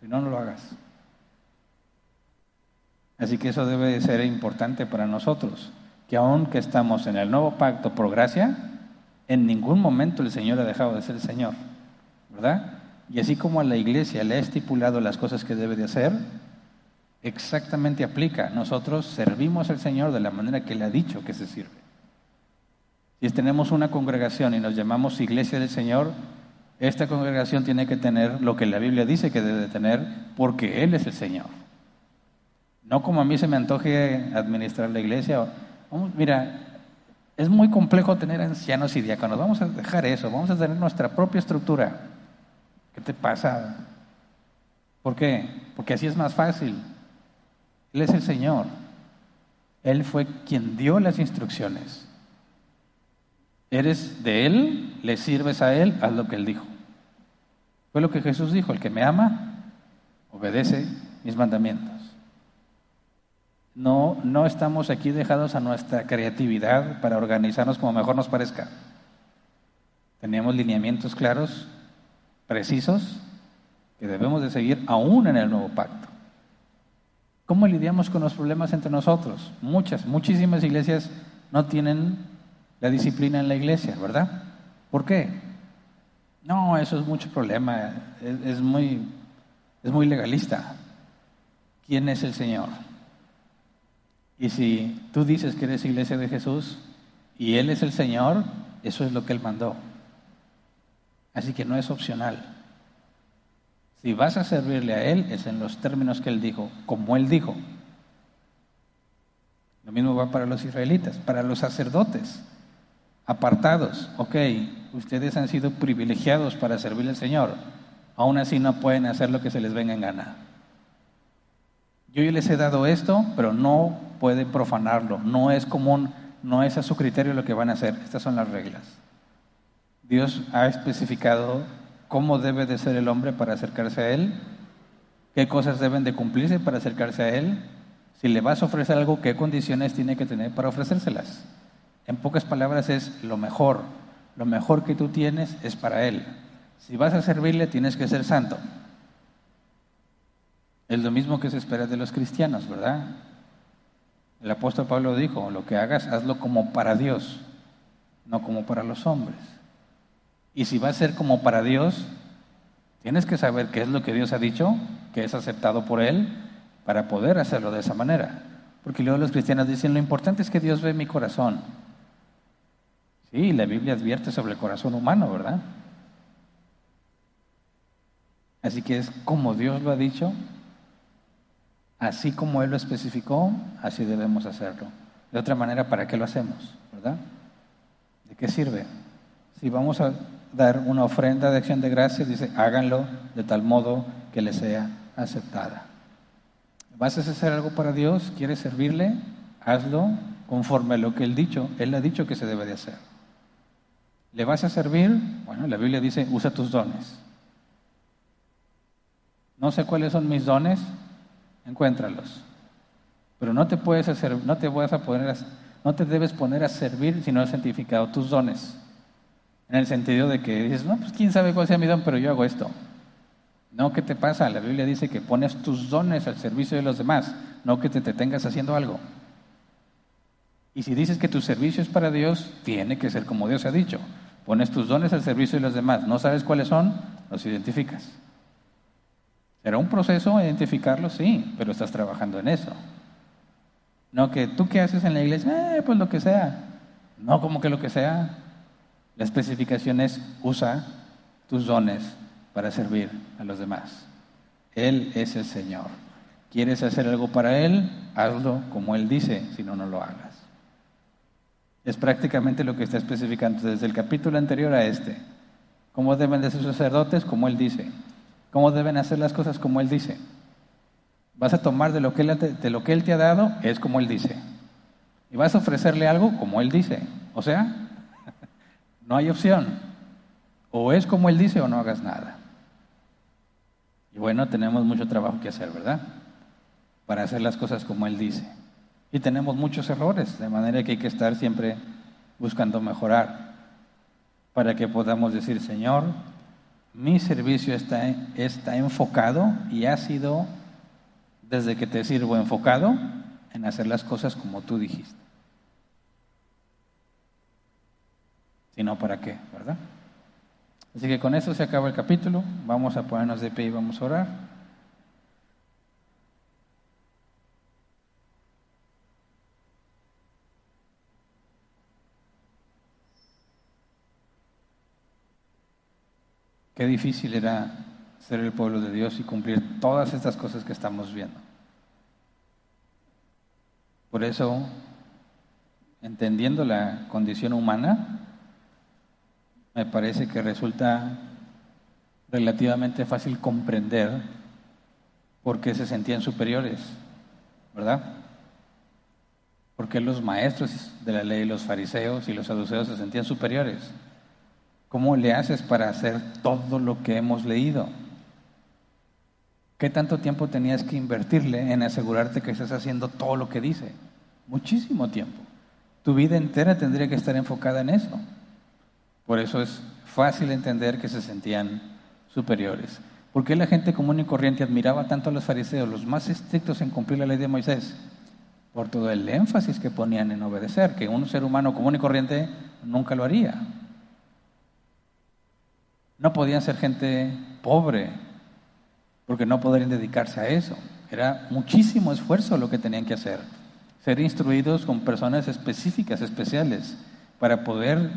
si no, no lo hagas. Así que eso debe de ser importante para nosotros, que aunque estamos en el nuevo pacto por gracia, en ningún momento el Señor ha dejado de ser el Señor, ¿verdad? Y así como a la iglesia le ha estipulado las cosas que debe de hacer, exactamente aplica. Nosotros servimos al Señor de la manera que le ha dicho que se sirve. Si tenemos una congregación y nos llamamos Iglesia del Señor, esta congregación tiene que tener lo que la Biblia dice que debe tener porque Él es el Señor. No como a mí se me antoje administrar la iglesia. mira, es muy complejo tener ancianos y diáconos. Vamos a dejar eso, vamos a tener nuestra propia estructura. ¿Qué te pasa? ¿Por qué? Porque así es más fácil. Él es el Señor. Él fue quien dio las instrucciones. Eres de Él, le sirves a Él, haz lo que Él dijo. Fue lo que Jesús dijo, el que me ama, obedece mis mandamientos. No, no estamos aquí dejados a nuestra creatividad para organizarnos como mejor nos parezca. Tenemos lineamientos claros, precisos, que debemos de seguir aún en el nuevo pacto. ¿Cómo lidiamos con los problemas entre nosotros? Muchas, muchísimas iglesias no tienen la disciplina en la iglesia, ¿verdad? ¿Por qué? No, eso es mucho problema, es, muy, es muy legalista. ¿Quién es el Señor? Y si tú dices que eres iglesia de Jesús y Él es el Señor, eso es lo que Él mandó. Así que no es opcional. Si vas a servirle a Él, es en los términos que Él dijo, como Él dijo. Lo mismo va para los israelitas, para los sacerdotes apartados. Ok, ustedes han sido privilegiados para servirle al Señor. Aún así no pueden hacer lo que se les venga en gana. Yo les he dado esto, pero no pueden profanarlo. No es común, no es a su criterio lo que van a hacer. Estas son las reglas. Dios ha especificado cómo debe de ser el hombre para acercarse a Él, qué cosas deben de cumplirse para acercarse a Él. Si le vas a ofrecer algo, qué condiciones tiene que tener para ofrecérselas. En pocas palabras es lo mejor. Lo mejor que tú tienes es para Él. Si vas a servirle, tienes que ser santo. Es lo mismo que se espera de los cristianos, ¿verdad? El apóstol Pablo dijo, lo que hagas, hazlo como para Dios, no como para los hombres. Y si va a ser como para Dios, tienes que saber qué es lo que Dios ha dicho, que es aceptado por Él, para poder hacerlo de esa manera. Porque luego los cristianos dicen, lo importante es que Dios ve mi corazón. Sí, la Biblia advierte sobre el corazón humano, ¿verdad? Así que es como Dios lo ha dicho, así como Él lo especificó, así debemos hacerlo. De otra manera, ¿para qué lo hacemos? ¿Verdad? ¿De qué sirve? Si vamos a dar una ofrenda de acción de gracias, dice, háganlo de tal modo que le sea aceptada. ¿Vas a hacer algo para Dios? ¿Quieres servirle? Hazlo conforme a lo que Él dicho. Él ha dicho que se debe de hacer. ¿Le vas a servir? Bueno, la Biblia dice, usa tus dones. No sé cuáles son mis dones, encuéntralos. Pero no te puedes hacer, no te vas a poner, no te debes poner a servir si no has santificado tus dones. En el sentido de que dices, no, pues quién sabe cuál sea mi don, pero yo hago esto. No, ¿qué te pasa? La Biblia dice que pones tus dones al servicio de los demás, no que te, te tengas haciendo algo. Y si dices que tu servicio es para Dios, tiene que ser como Dios ha dicho. Pones tus dones al servicio de los demás. No sabes cuáles son, los identificas. ¿Será un proceso identificarlos? Sí, pero estás trabajando en eso. No que tú qué haces en la iglesia, eh, pues lo que sea. No como que lo que sea. La especificación es usa tus dones para servir a los demás. Él es el Señor. ¿Quieres hacer algo para Él? Hazlo como Él dice, si no, no lo hagas. Es prácticamente lo que está especificando desde el capítulo anterior a este. ¿Cómo deben de ser sacerdotes? Como Él dice. ¿Cómo deben hacer las cosas? Como Él dice. Vas a tomar de lo que Él, te ha dado, es como Él dice. Y vas a ofrecerle algo como Él dice. O sea, no hay opción. O es como Él dice o no hagas nada. Y bueno, tenemos mucho trabajo que hacer, ¿verdad? Para hacer las cosas como Él dice. Y tenemos muchos errores, de manera que hay que estar siempre buscando mejorar. Para que podamos decir, Señor, mi servicio está, está enfocado y ha sido, desde que te sirvo, enfocado en hacer las cosas como tú dijiste. Si no, ¿para qué? ¿Verdad? Así que con eso se acaba el capítulo. Vamos a ponernos de pie y vamos a orar. Qué difícil era ser el pueblo de Dios y cumplir todas estas cosas que estamos viendo. Por eso, entendiendo la condición humana, me parece que resulta relativamente fácil comprender por qué se sentían superiores, ¿verdad? ¿Por qué los maestros de la ley, los fariseos y los saduceos se sentían superiores? ¿Cómo le haces para hacer todo lo que hemos leído? ¿Qué tanto tiempo tenías que invertirle en asegurarte que estás haciendo todo lo que dice? Muchísimo tiempo. Tu vida entera tendría que estar enfocada en eso. Por eso es fácil entender que se sentían superiores. ¿Por qué la gente común y corriente admiraba tanto a los fariseos, los más estrictos en cumplir la ley de Moisés? Por todo el énfasis que ponían en obedecer, que un ser humano común y corriente nunca lo haría. No podían ser gente pobre, porque no podrían dedicarse a eso. Era muchísimo esfuerzo lo que tenían que hacer. Ser instruidos con personas específicas, especiales, para poder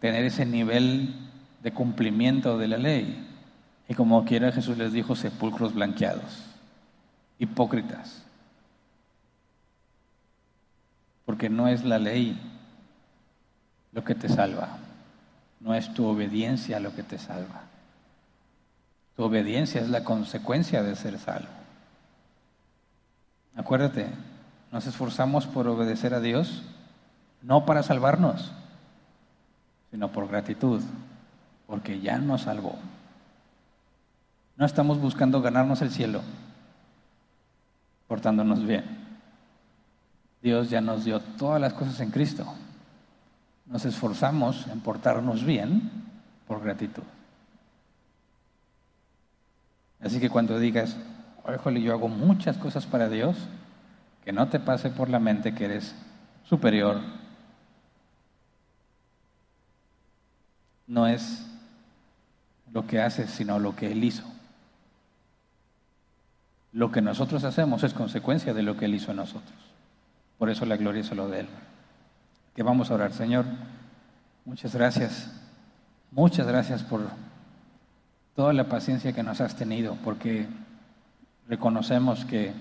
tener ese nivel de cumplimiento de la ley. Y como quiera Jesús les dijo, sepulcros blanqueados, hipócritas. Porque no es la ley lo que te salva, no es tu obediencia lo que te salva. Tu obediencia es la consecuencia de ser salvo. Acuérdate, nos esforzamos por obedecer a Dios, no para salvarnos, sino por gratitud, porque ya nos salvó. No estamos buscando ganarnos el cielo portándonos bien. Dios ya nos dio todas las cosas en Cristo. Nos esforzamos en portarnos bien por gratitud. Así que cuando digas, híjole, yo hago muchas cosas para Dios, que no te pase por la mente que eres superior no es lo que hace, sino lo que Él hizo. Lo que nosotros hacemos es consecuencia de lo que Él hizo en nosotros. Por eso la gloria es solo de Él. Que vamos a orar, Señor. Muchas gracias. Muchas gracias por toda la paciencia que nos has tenido, porque reconocemos que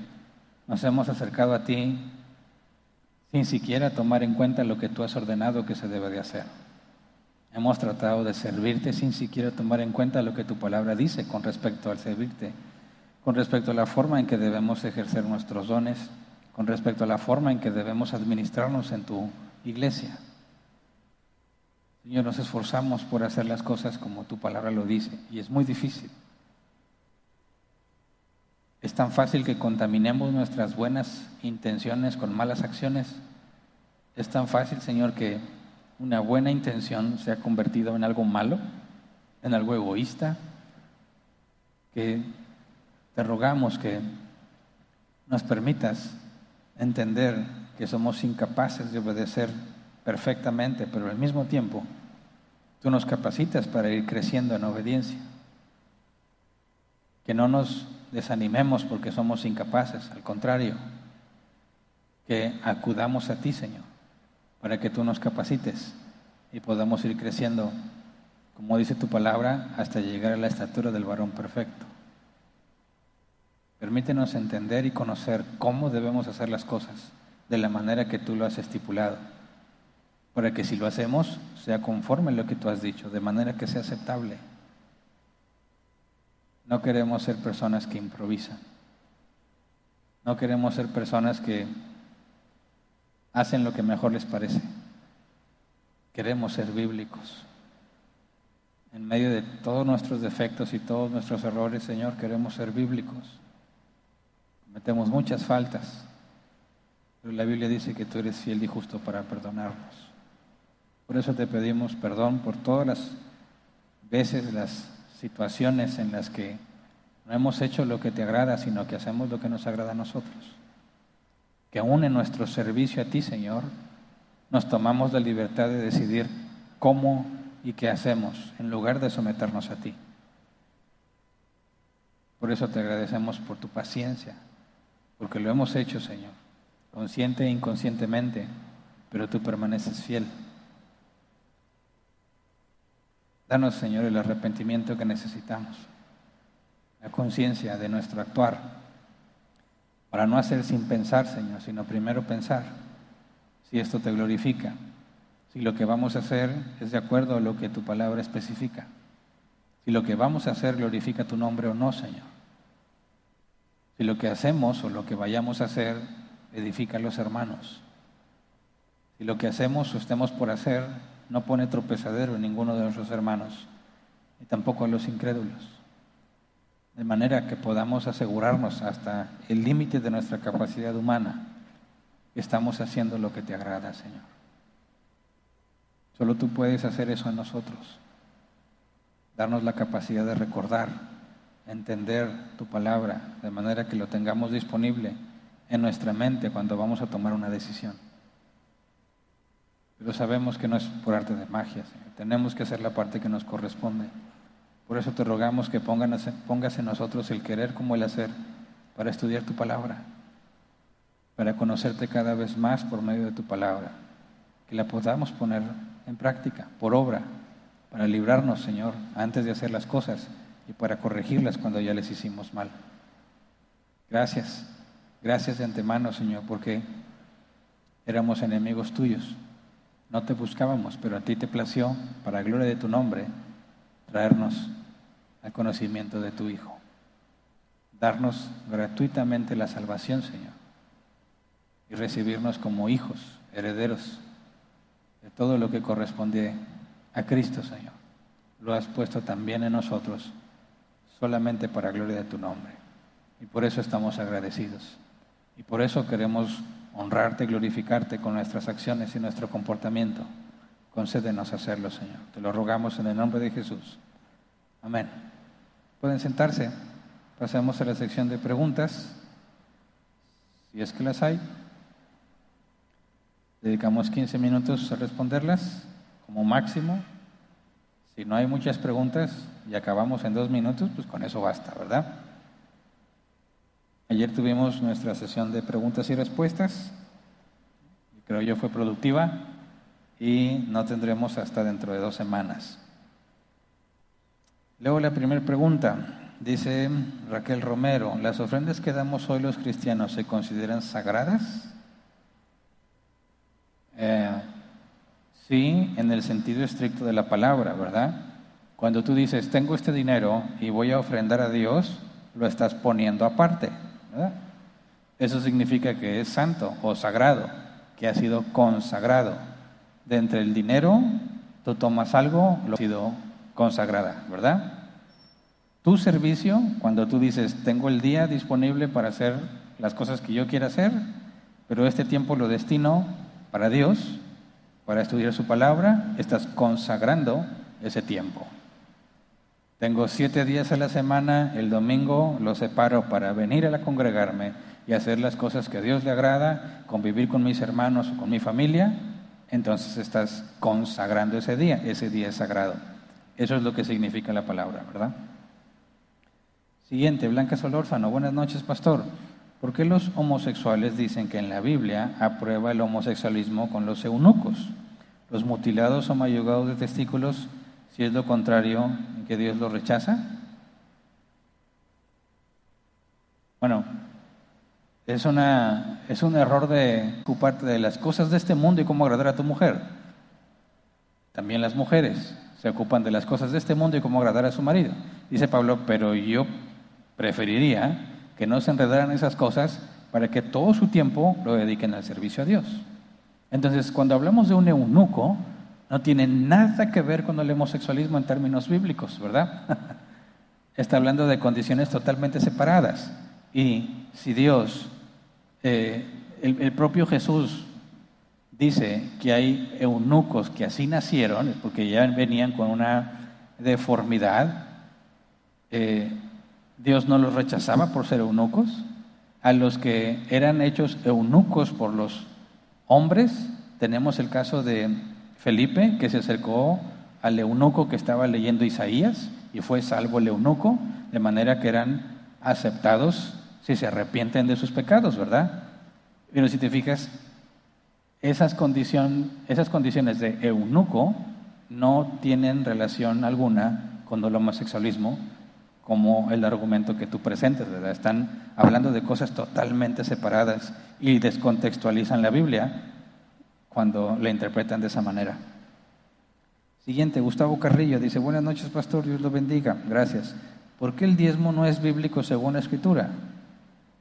nos hemos acercado a ti sin siquiera tomar en cuenta lo que tú has ordenado que se debe de hacer. Hemos tratado de servirte sin siquiera tomar en cuenta lo que tu palabra dice con respecto al servirte, con respecto a la forma en que debemos ejercer nuestros dones, con respecto a la forma en que debemos administrarnos en tu iglesia. Señor, nos esforzamos por hacer las cosas como tu palabra lo dice y es muy difícil. Es tan fácil que contaminemos nuestras buenas intenciones con malas acciones. Es tan fácil, Señor, que una buena intención se ha convertido en algo malo, en algo egoísta, que te rogamos que nos permitas entender que somos incapaces de obedecer perfectamente, pero al mismo tiempo tú nos capacitas para ir creciendo en obediencia. Que no nos desanimemos porque somos incapaces, al contrario, que acudamos a ti, Señor, para que tú nos capacites y podamos ir creciendo, como dice tu palabra, hasta llegar a la estatura del varón perfecto. Permítenos entender y conocer cómo debemos hacer las cosas de la manera que tú lo has estipulado, para que si lo hacemos sea conforme a lo que tú has dicho, de manera que sea aceptable. No queremos ser personas que improvisan. No queremos ser personas que hacen lo que mejor les parece. Queremos ser bíblicos. En medio de todos nuestros defectos y todos nuestros errores, Señor, queremos ser bíblicos. Cometemos muchas faltas, pero la Biblia dice que tú eres fiel y justo para perdonarnos. Por eso te pedimos perdón por todas las veces, las situaciones en las que no hemos hecho lo que te agrada, sino que hacemos lo que nos agrada a nosotros. Que aún en nuestro servicio a ti, Señor, nos tomamos la libertad de decidir cómo y qué hacemos, en lugar de someternos a ti. Por eso te agradecemos por tu paciencia, porque lo hemos hecho, Señor, consciente e inconscientemente, pero tú permaneces fiel. Danos, Señor, el arrepentimiento que necesitamos, la conciencia de nuestro actuar, para no hacer sin pensar, Señor, sino primero pensar si esto te glorifica, si lo que vamos a hacer es de acuerdo a lo que tu palabra especifica, si lo que vamos a hacer glorifica tu nombre o no, Señor, si lo que hacemos o lo que vayamos a hacer edifica a los hermanos, si lo que hacemos o estemos por hacer no pone tropezadero en ninguno de nuestros hermanos, y tampoco a los incrédulos. De manera que podamos asegurarnos hasta el límite de nuestra capacidad humana que estamos haciendo lo que te agrada, Señor. Solo tú puedes hacer eso en nosotros. Darnos la capacidad de recordar, entender tu palabra, de manera que lo tengamos disponible en nuestra mente cuando vamos a tomar una decisión. Pero sabemos que no es por arte de magia, Tenemos que hacer la parte que nos corresponde. Por eso te rogamos que pongas en nosotros el querer como el hacer para estudiar tu palabra, para conocerte cada vez más por medio de tu palabra, que la podamos poner en práctica, por obra, para librarnos, Señor, antes de hacer las cosas y para corregirlas cuando ya les hicimos mal. Gracias, gracias de antemano, Señor, porque éramos enemigos tuyos no te buscábamos, pero a ti te plació, para gloria de tu nombre, traernos al conocimiento de tu Hijo. Darnos gratuitamente la salvación, Señor. Y recibirnos como hijos, herederos de todo lo que corresponde a Cristo, Señor. Lo has puesto también en nosotros, solamente para gloria de tu nombre. Y por eso estamos agradecidos. Y por eso queremos honrarte, glorificarte con nuestras acciones y nuestro comportamiento. Concédenos hacerlo, Señor. Te lo rogamos en el nombre de Jesús. Amén. Pueden sentarse. Pasemos a la sección de preguntas, si es que las hay. Dedicamos 15 minutos a responderlas como máximo. Si no hay muchas preguntas y acabamos en dos minutos, pues con eso basta, ¿verdad? Ayer tuvimos nuestra sesión de preguntas y respuestas. Creo yo fue productiva y no tendremos hasta dentro de dos semanas. Luego la primera pregunta. Dice Raquel Romero, ¿las ofrendas que damos hoy los cristianos se consideran sagradas? Eh, sí, en el sentido estricto de la palabra, ¿verdad? Cuando tú dices, tengo este dinero y voy a ofrendar a Dios, lo estás poniendo aparte. Eso significa que es santo o sagrado, que ha sido consagrado. De entre el dinero, tú tomas algo, lo ha sido consagrada, ¿verdad? Tu servicio, cuando tú dices, tengo el día disponible para hacer las cosas que yo quiera hacer, pero este tiempo lo destino para Dios, para estudiar su palabra, estás consagrando ese tiempo. Tengo siete días a la semana, el domingo lo separo para venir a la congregarme y hacer las cosas que a Dios le agrada, convivir con mis hermanos o con mi familia, entonces estás consagrando ese día, ese día es sagrado. Eso es lo que significa la palabra, ¿verdad? Siguiente, Blanca Solórzano. Buenas noches, pastor. ¿Por qué los homosexuales dicen que en la Biblia aprueba el homosexualismo con los eunucos? Los mutilados o mayugados de testículos, si es lo contrario, que Dios los rechaza. Bueno, es, una, es un error de ocuparte de las cosas de este mundo y cómo agradar a tu mujer. También las mujeres se ocupan de las cosas de este mundo y cómo agradar a su marido. Dice Pablo, pero yo preferiría que no se enredaran esas cosas para que todo su tiempo lo dediquen al servicio a Dios. Entonces, cuando hablamos de un eunuco, no tiene nada que ver con el homosexualismo en términos bíblicos, ¿verdad? Está hablando de condiciones totalmente separadas. Y si Dios, eh, el, propio Jesús dice que hay eunucos que así nacieron, porque ya venían con una deformidad, eh, Dios no los rechazaba por ser eunucos. A los que eran hechos eunucos por los hombres, tenemos el caso de Felipe, que se acercó al eunuco que estaba leyendo Isaías y fue salvo el eunuco, de manera que eran aceptados si se arrepienten de sus pecados, ¿verdad? Pero si te fijas, esas, esas condiciones de eunuco no tienen relación alguna con el homosexualismo, como el argumento que tú presentes, ¿verdad? Están hablando de cosas totalmente separadas y descontextualizan la Biblia cuando la interpretan de esa manera. Siguiente, Gustavo Carrillo dice, buenas noches pastor, Dios lo bendiga, gracias. ¿Por qué el diezmo no es bíblico según la escritura?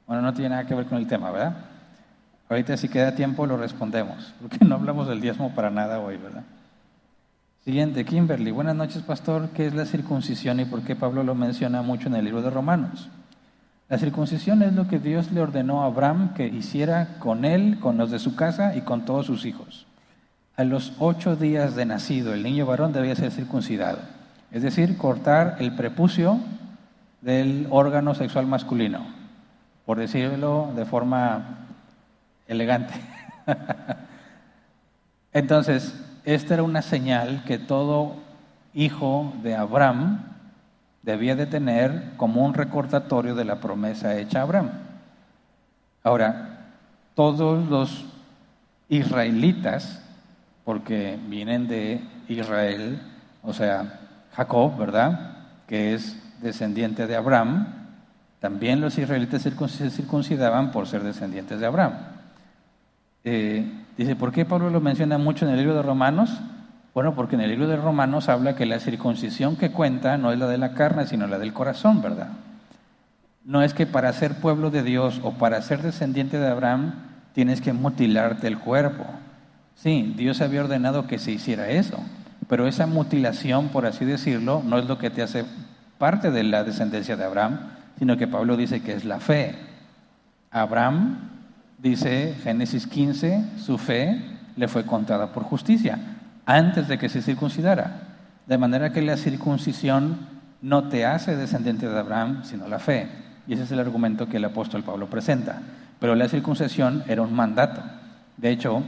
Bueno, no tiene nada que ver con el tema, ¿verdad? Ahorita si queda tiempo lo respondemos, porque no hablamos del diezmo para nada hoy, ¿verdad? Siguiente, Kimberly. Buenas noches, pastor. ¿Qué es la circuncisión y por qué Pablo lo menciona mucho en el libro de Romanos? La circuncisión es lo que Dios le ordenó a Abraham que hiciera con él, con los de su casa y con todos sus hijos. A los ocho días de nacido, el niño varón debía ser circuncidado, es decir, cortar el prepucio del órgano sexual masculino, por decirlo de forma elegante. Entonces, esta era una señal que todo hijo de Abraham debía de tener como un recordatorio de la promesa hecha a Abraham. Ahora, todos los israelitas, porque vienen de Israel, o sea, Jacob, ¿verdad? Que es descendiente de Abraham, también los israelitas se circuncidaban por ser descendientes de Abraham. Eh, dice, ¿por qué Pablo lo menciona mucho en el libro de Romanos? Bueno, porque en el libro de Romanos habla que la circuncisión que cuenta no es la de la carne, sino la del corazón, ¿verdad? No es que para ser pueblo de Dios o para ser descendiente de Abraham tienes que mutilarte el cuerpo. Sí, Dios había ordenado que se hiciera eso, pero esa mutilación, por así decirlo, no es lo que te hace parte de la descendencia de Abraham, sino que Pablo dice que es la fe. Abraham dice Génesis 15, su fe le fue contada por justicia antes de que se circuncidara. De manera que la circuncisión no te hace descendiente de Abraham, sino la fe. Y ese es el argumento que el apóstol Pablo presenta. Pero la circuncisión era un mandato. De hecho,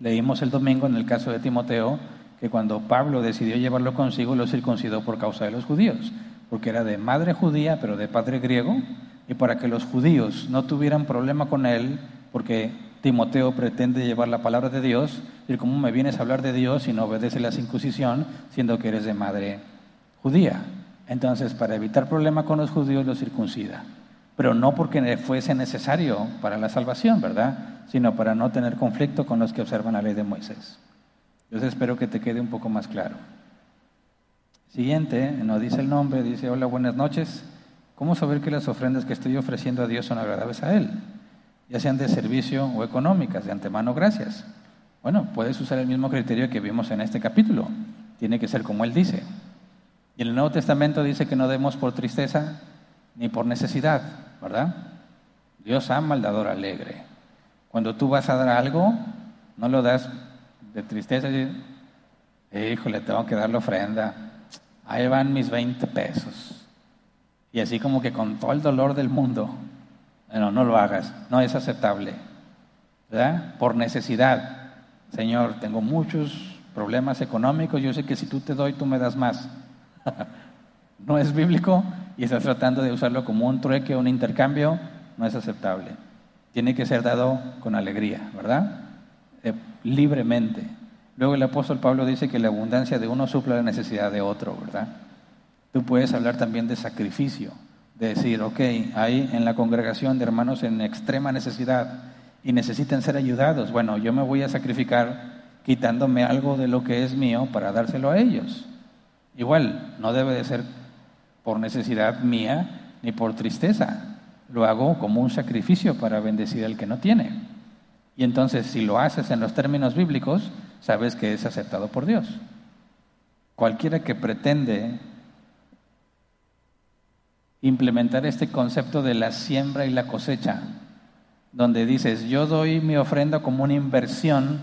leímos el domingo en el caso de Timoteo que cuando Pablo decidió llevarlo consigo, lo circuncidó por causa de los judíos, porque era de madre judía, pero de padre griego, y para que los judíos no tuvieran problema con él, porque Timoteo pretende llevar la palabra de Dios, y cómo me vienes a hablar de Dios y no obedece la circuncisión, siendo que eres de madre judía. Entonces, para evitar problema con los judíos, lo circuncida. Pero no porque fuese necesario para la salvación, ¿verdad? Sino para no tener conflicto con los que observan la ley de Moisés. Entonces espero que te quede un poco más claro. Siguiente, no dice el nombre, dice, hola, buenas noches. ¿Cómo saber que las ofrendas que estoy ofreciendo a Dios son agradables a Él? Ya sean de servicio o económicas, de antemano gracias. Bueno, puedes usar el mismo criterio que vimos en este capítulo. Tiene que ser como Él dice. Y en el Nuevo Testamento dice que no demos por tristeza ni por necesidad, ¿verdad? Dios ama al dador alegre. Cuando tú vas a dar algo, no lo das de tristeza y, híjole, tengo que dar la ofrenda. ahí van mis 20 pesos. Y así como que con todo el dolor del mundo, no, no lo hagas, no es aceptable. ¿Verdad? Por necesidad. Señor, tengo muchos problemas económicos, yo sé que si tú te doy, tú me das más. no es bíblico y estás tratando de usarlo como un trueque, un intercambio, no es aceptable. Tiene que ser dado con alegría, ¿verdad? Eh, libremente. Luego el apóstol Pablo dice que la abundancia de uno suple la necesidad de otro, ¿verdad? Tú puedes hablar también de sacrificio, de decir, ok, hay en la congregación de hermanos en extrema necesidad y necesitan ser ayudados. Bueno, yo me voy a sacrificar quitándome algo de lo que es mío para dárselo a ellos. Igual, no debe de ser por necesidad mía ni por tristeza. Lo hago como un sacrificio para bendecir al que no tiene. Y entonces, si lo haces en los términos bíblicos, sabes que es aceptado por Dios. Cualquiera que pretende implementar este concepto de la siembra y la cosecha, donde dices, yo doy mi ofrenda como una inversión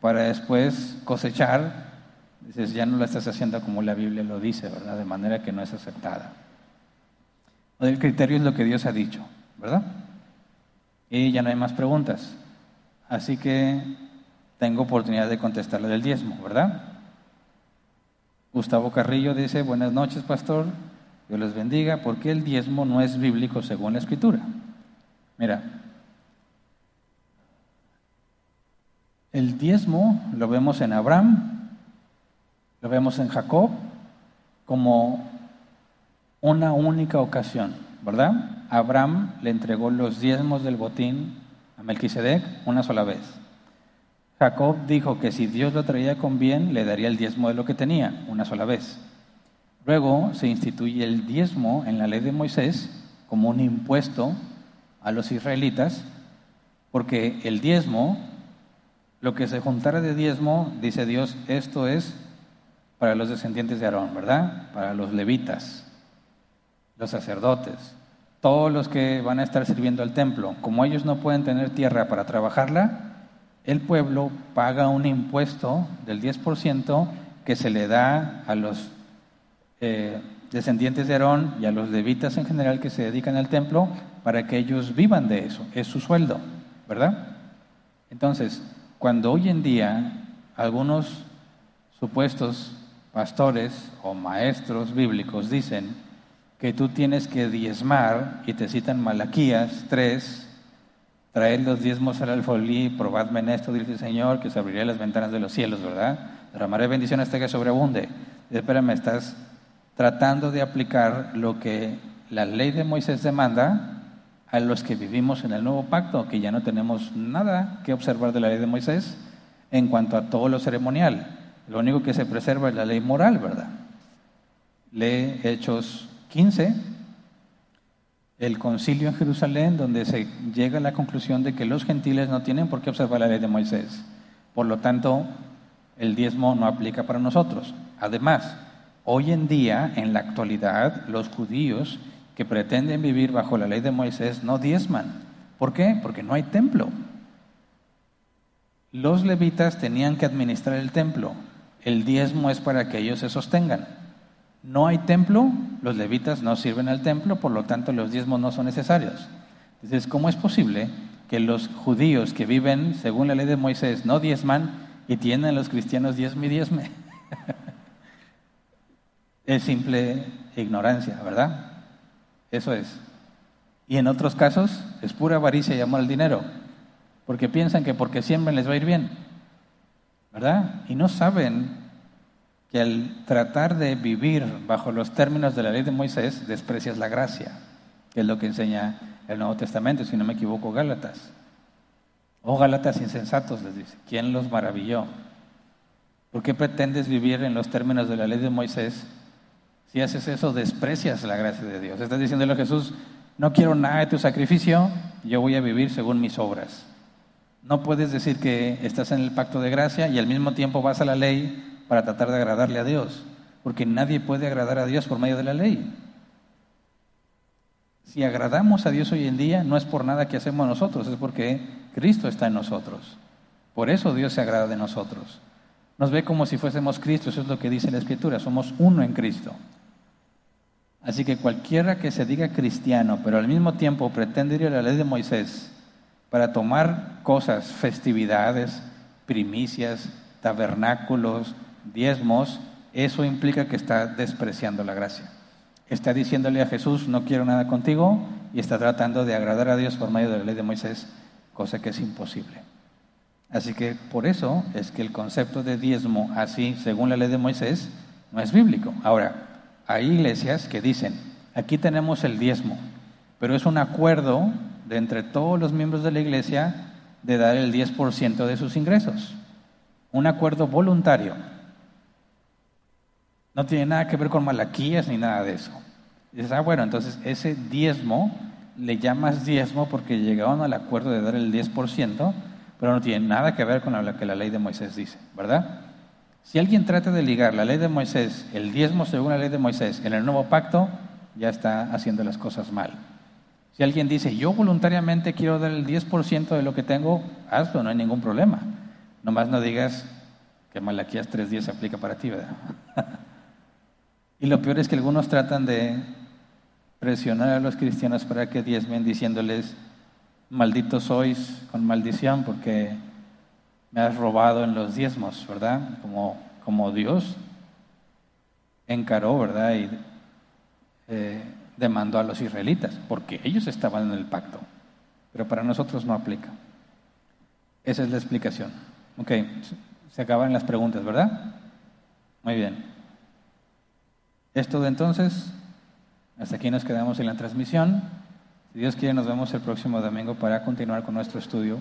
para después cosechar, dices, ya no lo estás haciendo como la Biblia lo dice, ¿verdad? De manera que no es aceptada. El criterio es lo que Dios ha dicho, ¿verdad? Y ya no hay más preguntas. Así que tengo oportunidad de contestarle del diezmo, ¿verdad? Gustavo Carrillo dice, buenas noches, pastor, Dios les bendiga, ¿por qué el diezmo no es bíblico según la escritura? Mira, el diezmo lo vemos en Abraham, lo vemos en Jacob como una única ocasión, ¿verdad? Abraham le entregó los diezmos del botín a Melquisedec una sola vez. Jacob dijo que si Dios lo traía con bien, le daría el diezmo de lo que tenía una sola vez. Luego se instituye el diezmo en la ley de Moisés como un impuesto a los israelitas, porque el diezmo, lo que se juntara de diezmo, dice Dios, esto es para los descendientes de Aarón, ¿verdad? Para los levitas los sacerdotes, todos los que van a estar sirviendo al templo, como ellos no pueden tener tierra para trabajarla, el pueblo paga un impuesto del 10% que se le da a los eh, descendientes de Aarón y a los levitas en general que se dedican al templo para que ellos vivan de eso, es su sueldo, ¿verdad? Entonces, cuando hoy en día algunos supuestos pastores o maestros bíblicos dicen que tú tienes que diezmar, y te citan Malaquías 3, traed los diezmos al alfolí, probadme en esto, dice el Señor, que se abriré las ventanas de los cielos, ¿verdad? Derramaré bendición hasta que sobreabunde. Espérame, estás tratando de aplicar lo que la ley de Moisés demanda a los que vivimos en el nuevo pacto, que ya no tenemos nada que observar de la ley de Moisés en cuanto a todo lo ceremonial. Lo único que se preserva es la ley moral, ¿verdad? Lee Hechos 15, el concilio en Jerusalén, donde se llega a la conclusión de que los gentiles no tienen por qué observar la ley de Moisés. Por lo tanto, el diezmo no aplica para nosotros. Además, hoy en día, en la actualidad, los judíos que pretenden vivir bajo la ley de Moisés no diezman. ¿Por qué? Porque no hay templo. Los levitas tenían que administrar el templo. El diezmo es para que ellos se sostengan. No hay templo, los levitas no sirven al templo, por lo tanto los diezmos no son necesarios. Entonces, ¿cómo es posible que los judíos que viven según la ley de Moisés no diezman y tienen los cristianos diezme y diezme? es simple ignorancia, ¿verdad? Eso es. Y en otros casos es pura avaricia y amor al dinero, porque piensan que porque siembran les va a ir bien, ¿verdad? Y no saben que al tratar de vivir bajo los términos de la ley de Moisés, desprecias la gracia, que es lo que enseña el Nuevo Testamento, si no me equivoco, Gálatas. Oh Gálatas insensatos, les dice, ¿quién los maravilló? ¿Por qué pretendes vivir en los términos de la ley de Moisés? Si haces eso, desprecias la gracia de Dios. Estás diciéndole a Jesús, no quiero nada de tu sacrificio, yo voy a vivir según mis obras. No puedes decir que estás en el pacto de gracia y al mismo tiempo vas a la ley para tratar de agradarle a Dios, porque nadie puede agradar a Dios por medio de la ley. Si agradamos a Dios hoy en día, no es por nada que hacemos nosotros, es porque Cristo está en nosotros. Por eso Dios se agrada de nosotros. Nos ve como si fuésemos Cristo, eso es lo que dice la Escritura, somos uno en Cristo. Así que cualquiera que se diga cristiano, pero al mismo tiempo pretende ir a la ley de Moisés para tomar cosas, festividades, primicias, tabernáculos, diezmos, eso implica que está despreciando la gracia. Está diciéndole a Jesús, no quiero nada contigo, y está tratando de agradar a Dios por medio de la ley de Moisés, cosa que es imposible. Así que por eso es que el concepto de diezmo, así según la ley de Moisés, no es bíblico. Ahora, hay iglesias que dicen, aquí tenemos el diezmo, pero es un acuerdo de entre todos los miembros de la iglesia de dar el 10% de sus ingresos. Un acuerdo voluntario. No tiene nada que ver con malaquías ni nada de eso. dices, ah, bueno, entonces ese diezmo le llamas diezmo porque llegaron al acuerdo de dar el 10%, pero no tiene nada que ver con lo que la ley de Moisés dice, ¿verdad? Si alguien trata de ligar la ley de Moisés, el diezmo según la ley de Moisés, en el nuevo pacto, ya está haciendo las cosas mal. Si alguien dice, yo voluntariamente quiero dar el 10% de lo que tengo, hazlo, no hay ningún problema. Nomás no digas que Malaquías 3.10 aplica para ti, ¿verdad? y lo peor es que algunos tratan de presionar a los cristianos para que diezmen diciéndoles, malditos sois con maldición porque me has robado en los diezmos, ¿verdad? Como, como Dios encaró, ¿verdad? Y eh, demandó a los israelitas, porque ellos estaban en el pacto, pero para nosotros no aplica. Esa es la explicación. Ok, se acaban las preguntas, ¿verdad? Muy bien. Esto de entonces, hasta aquí nos quedamos en la transmisión. Si Dios quiere, nos vemos el próximo domingo para continuar con nuestro estudio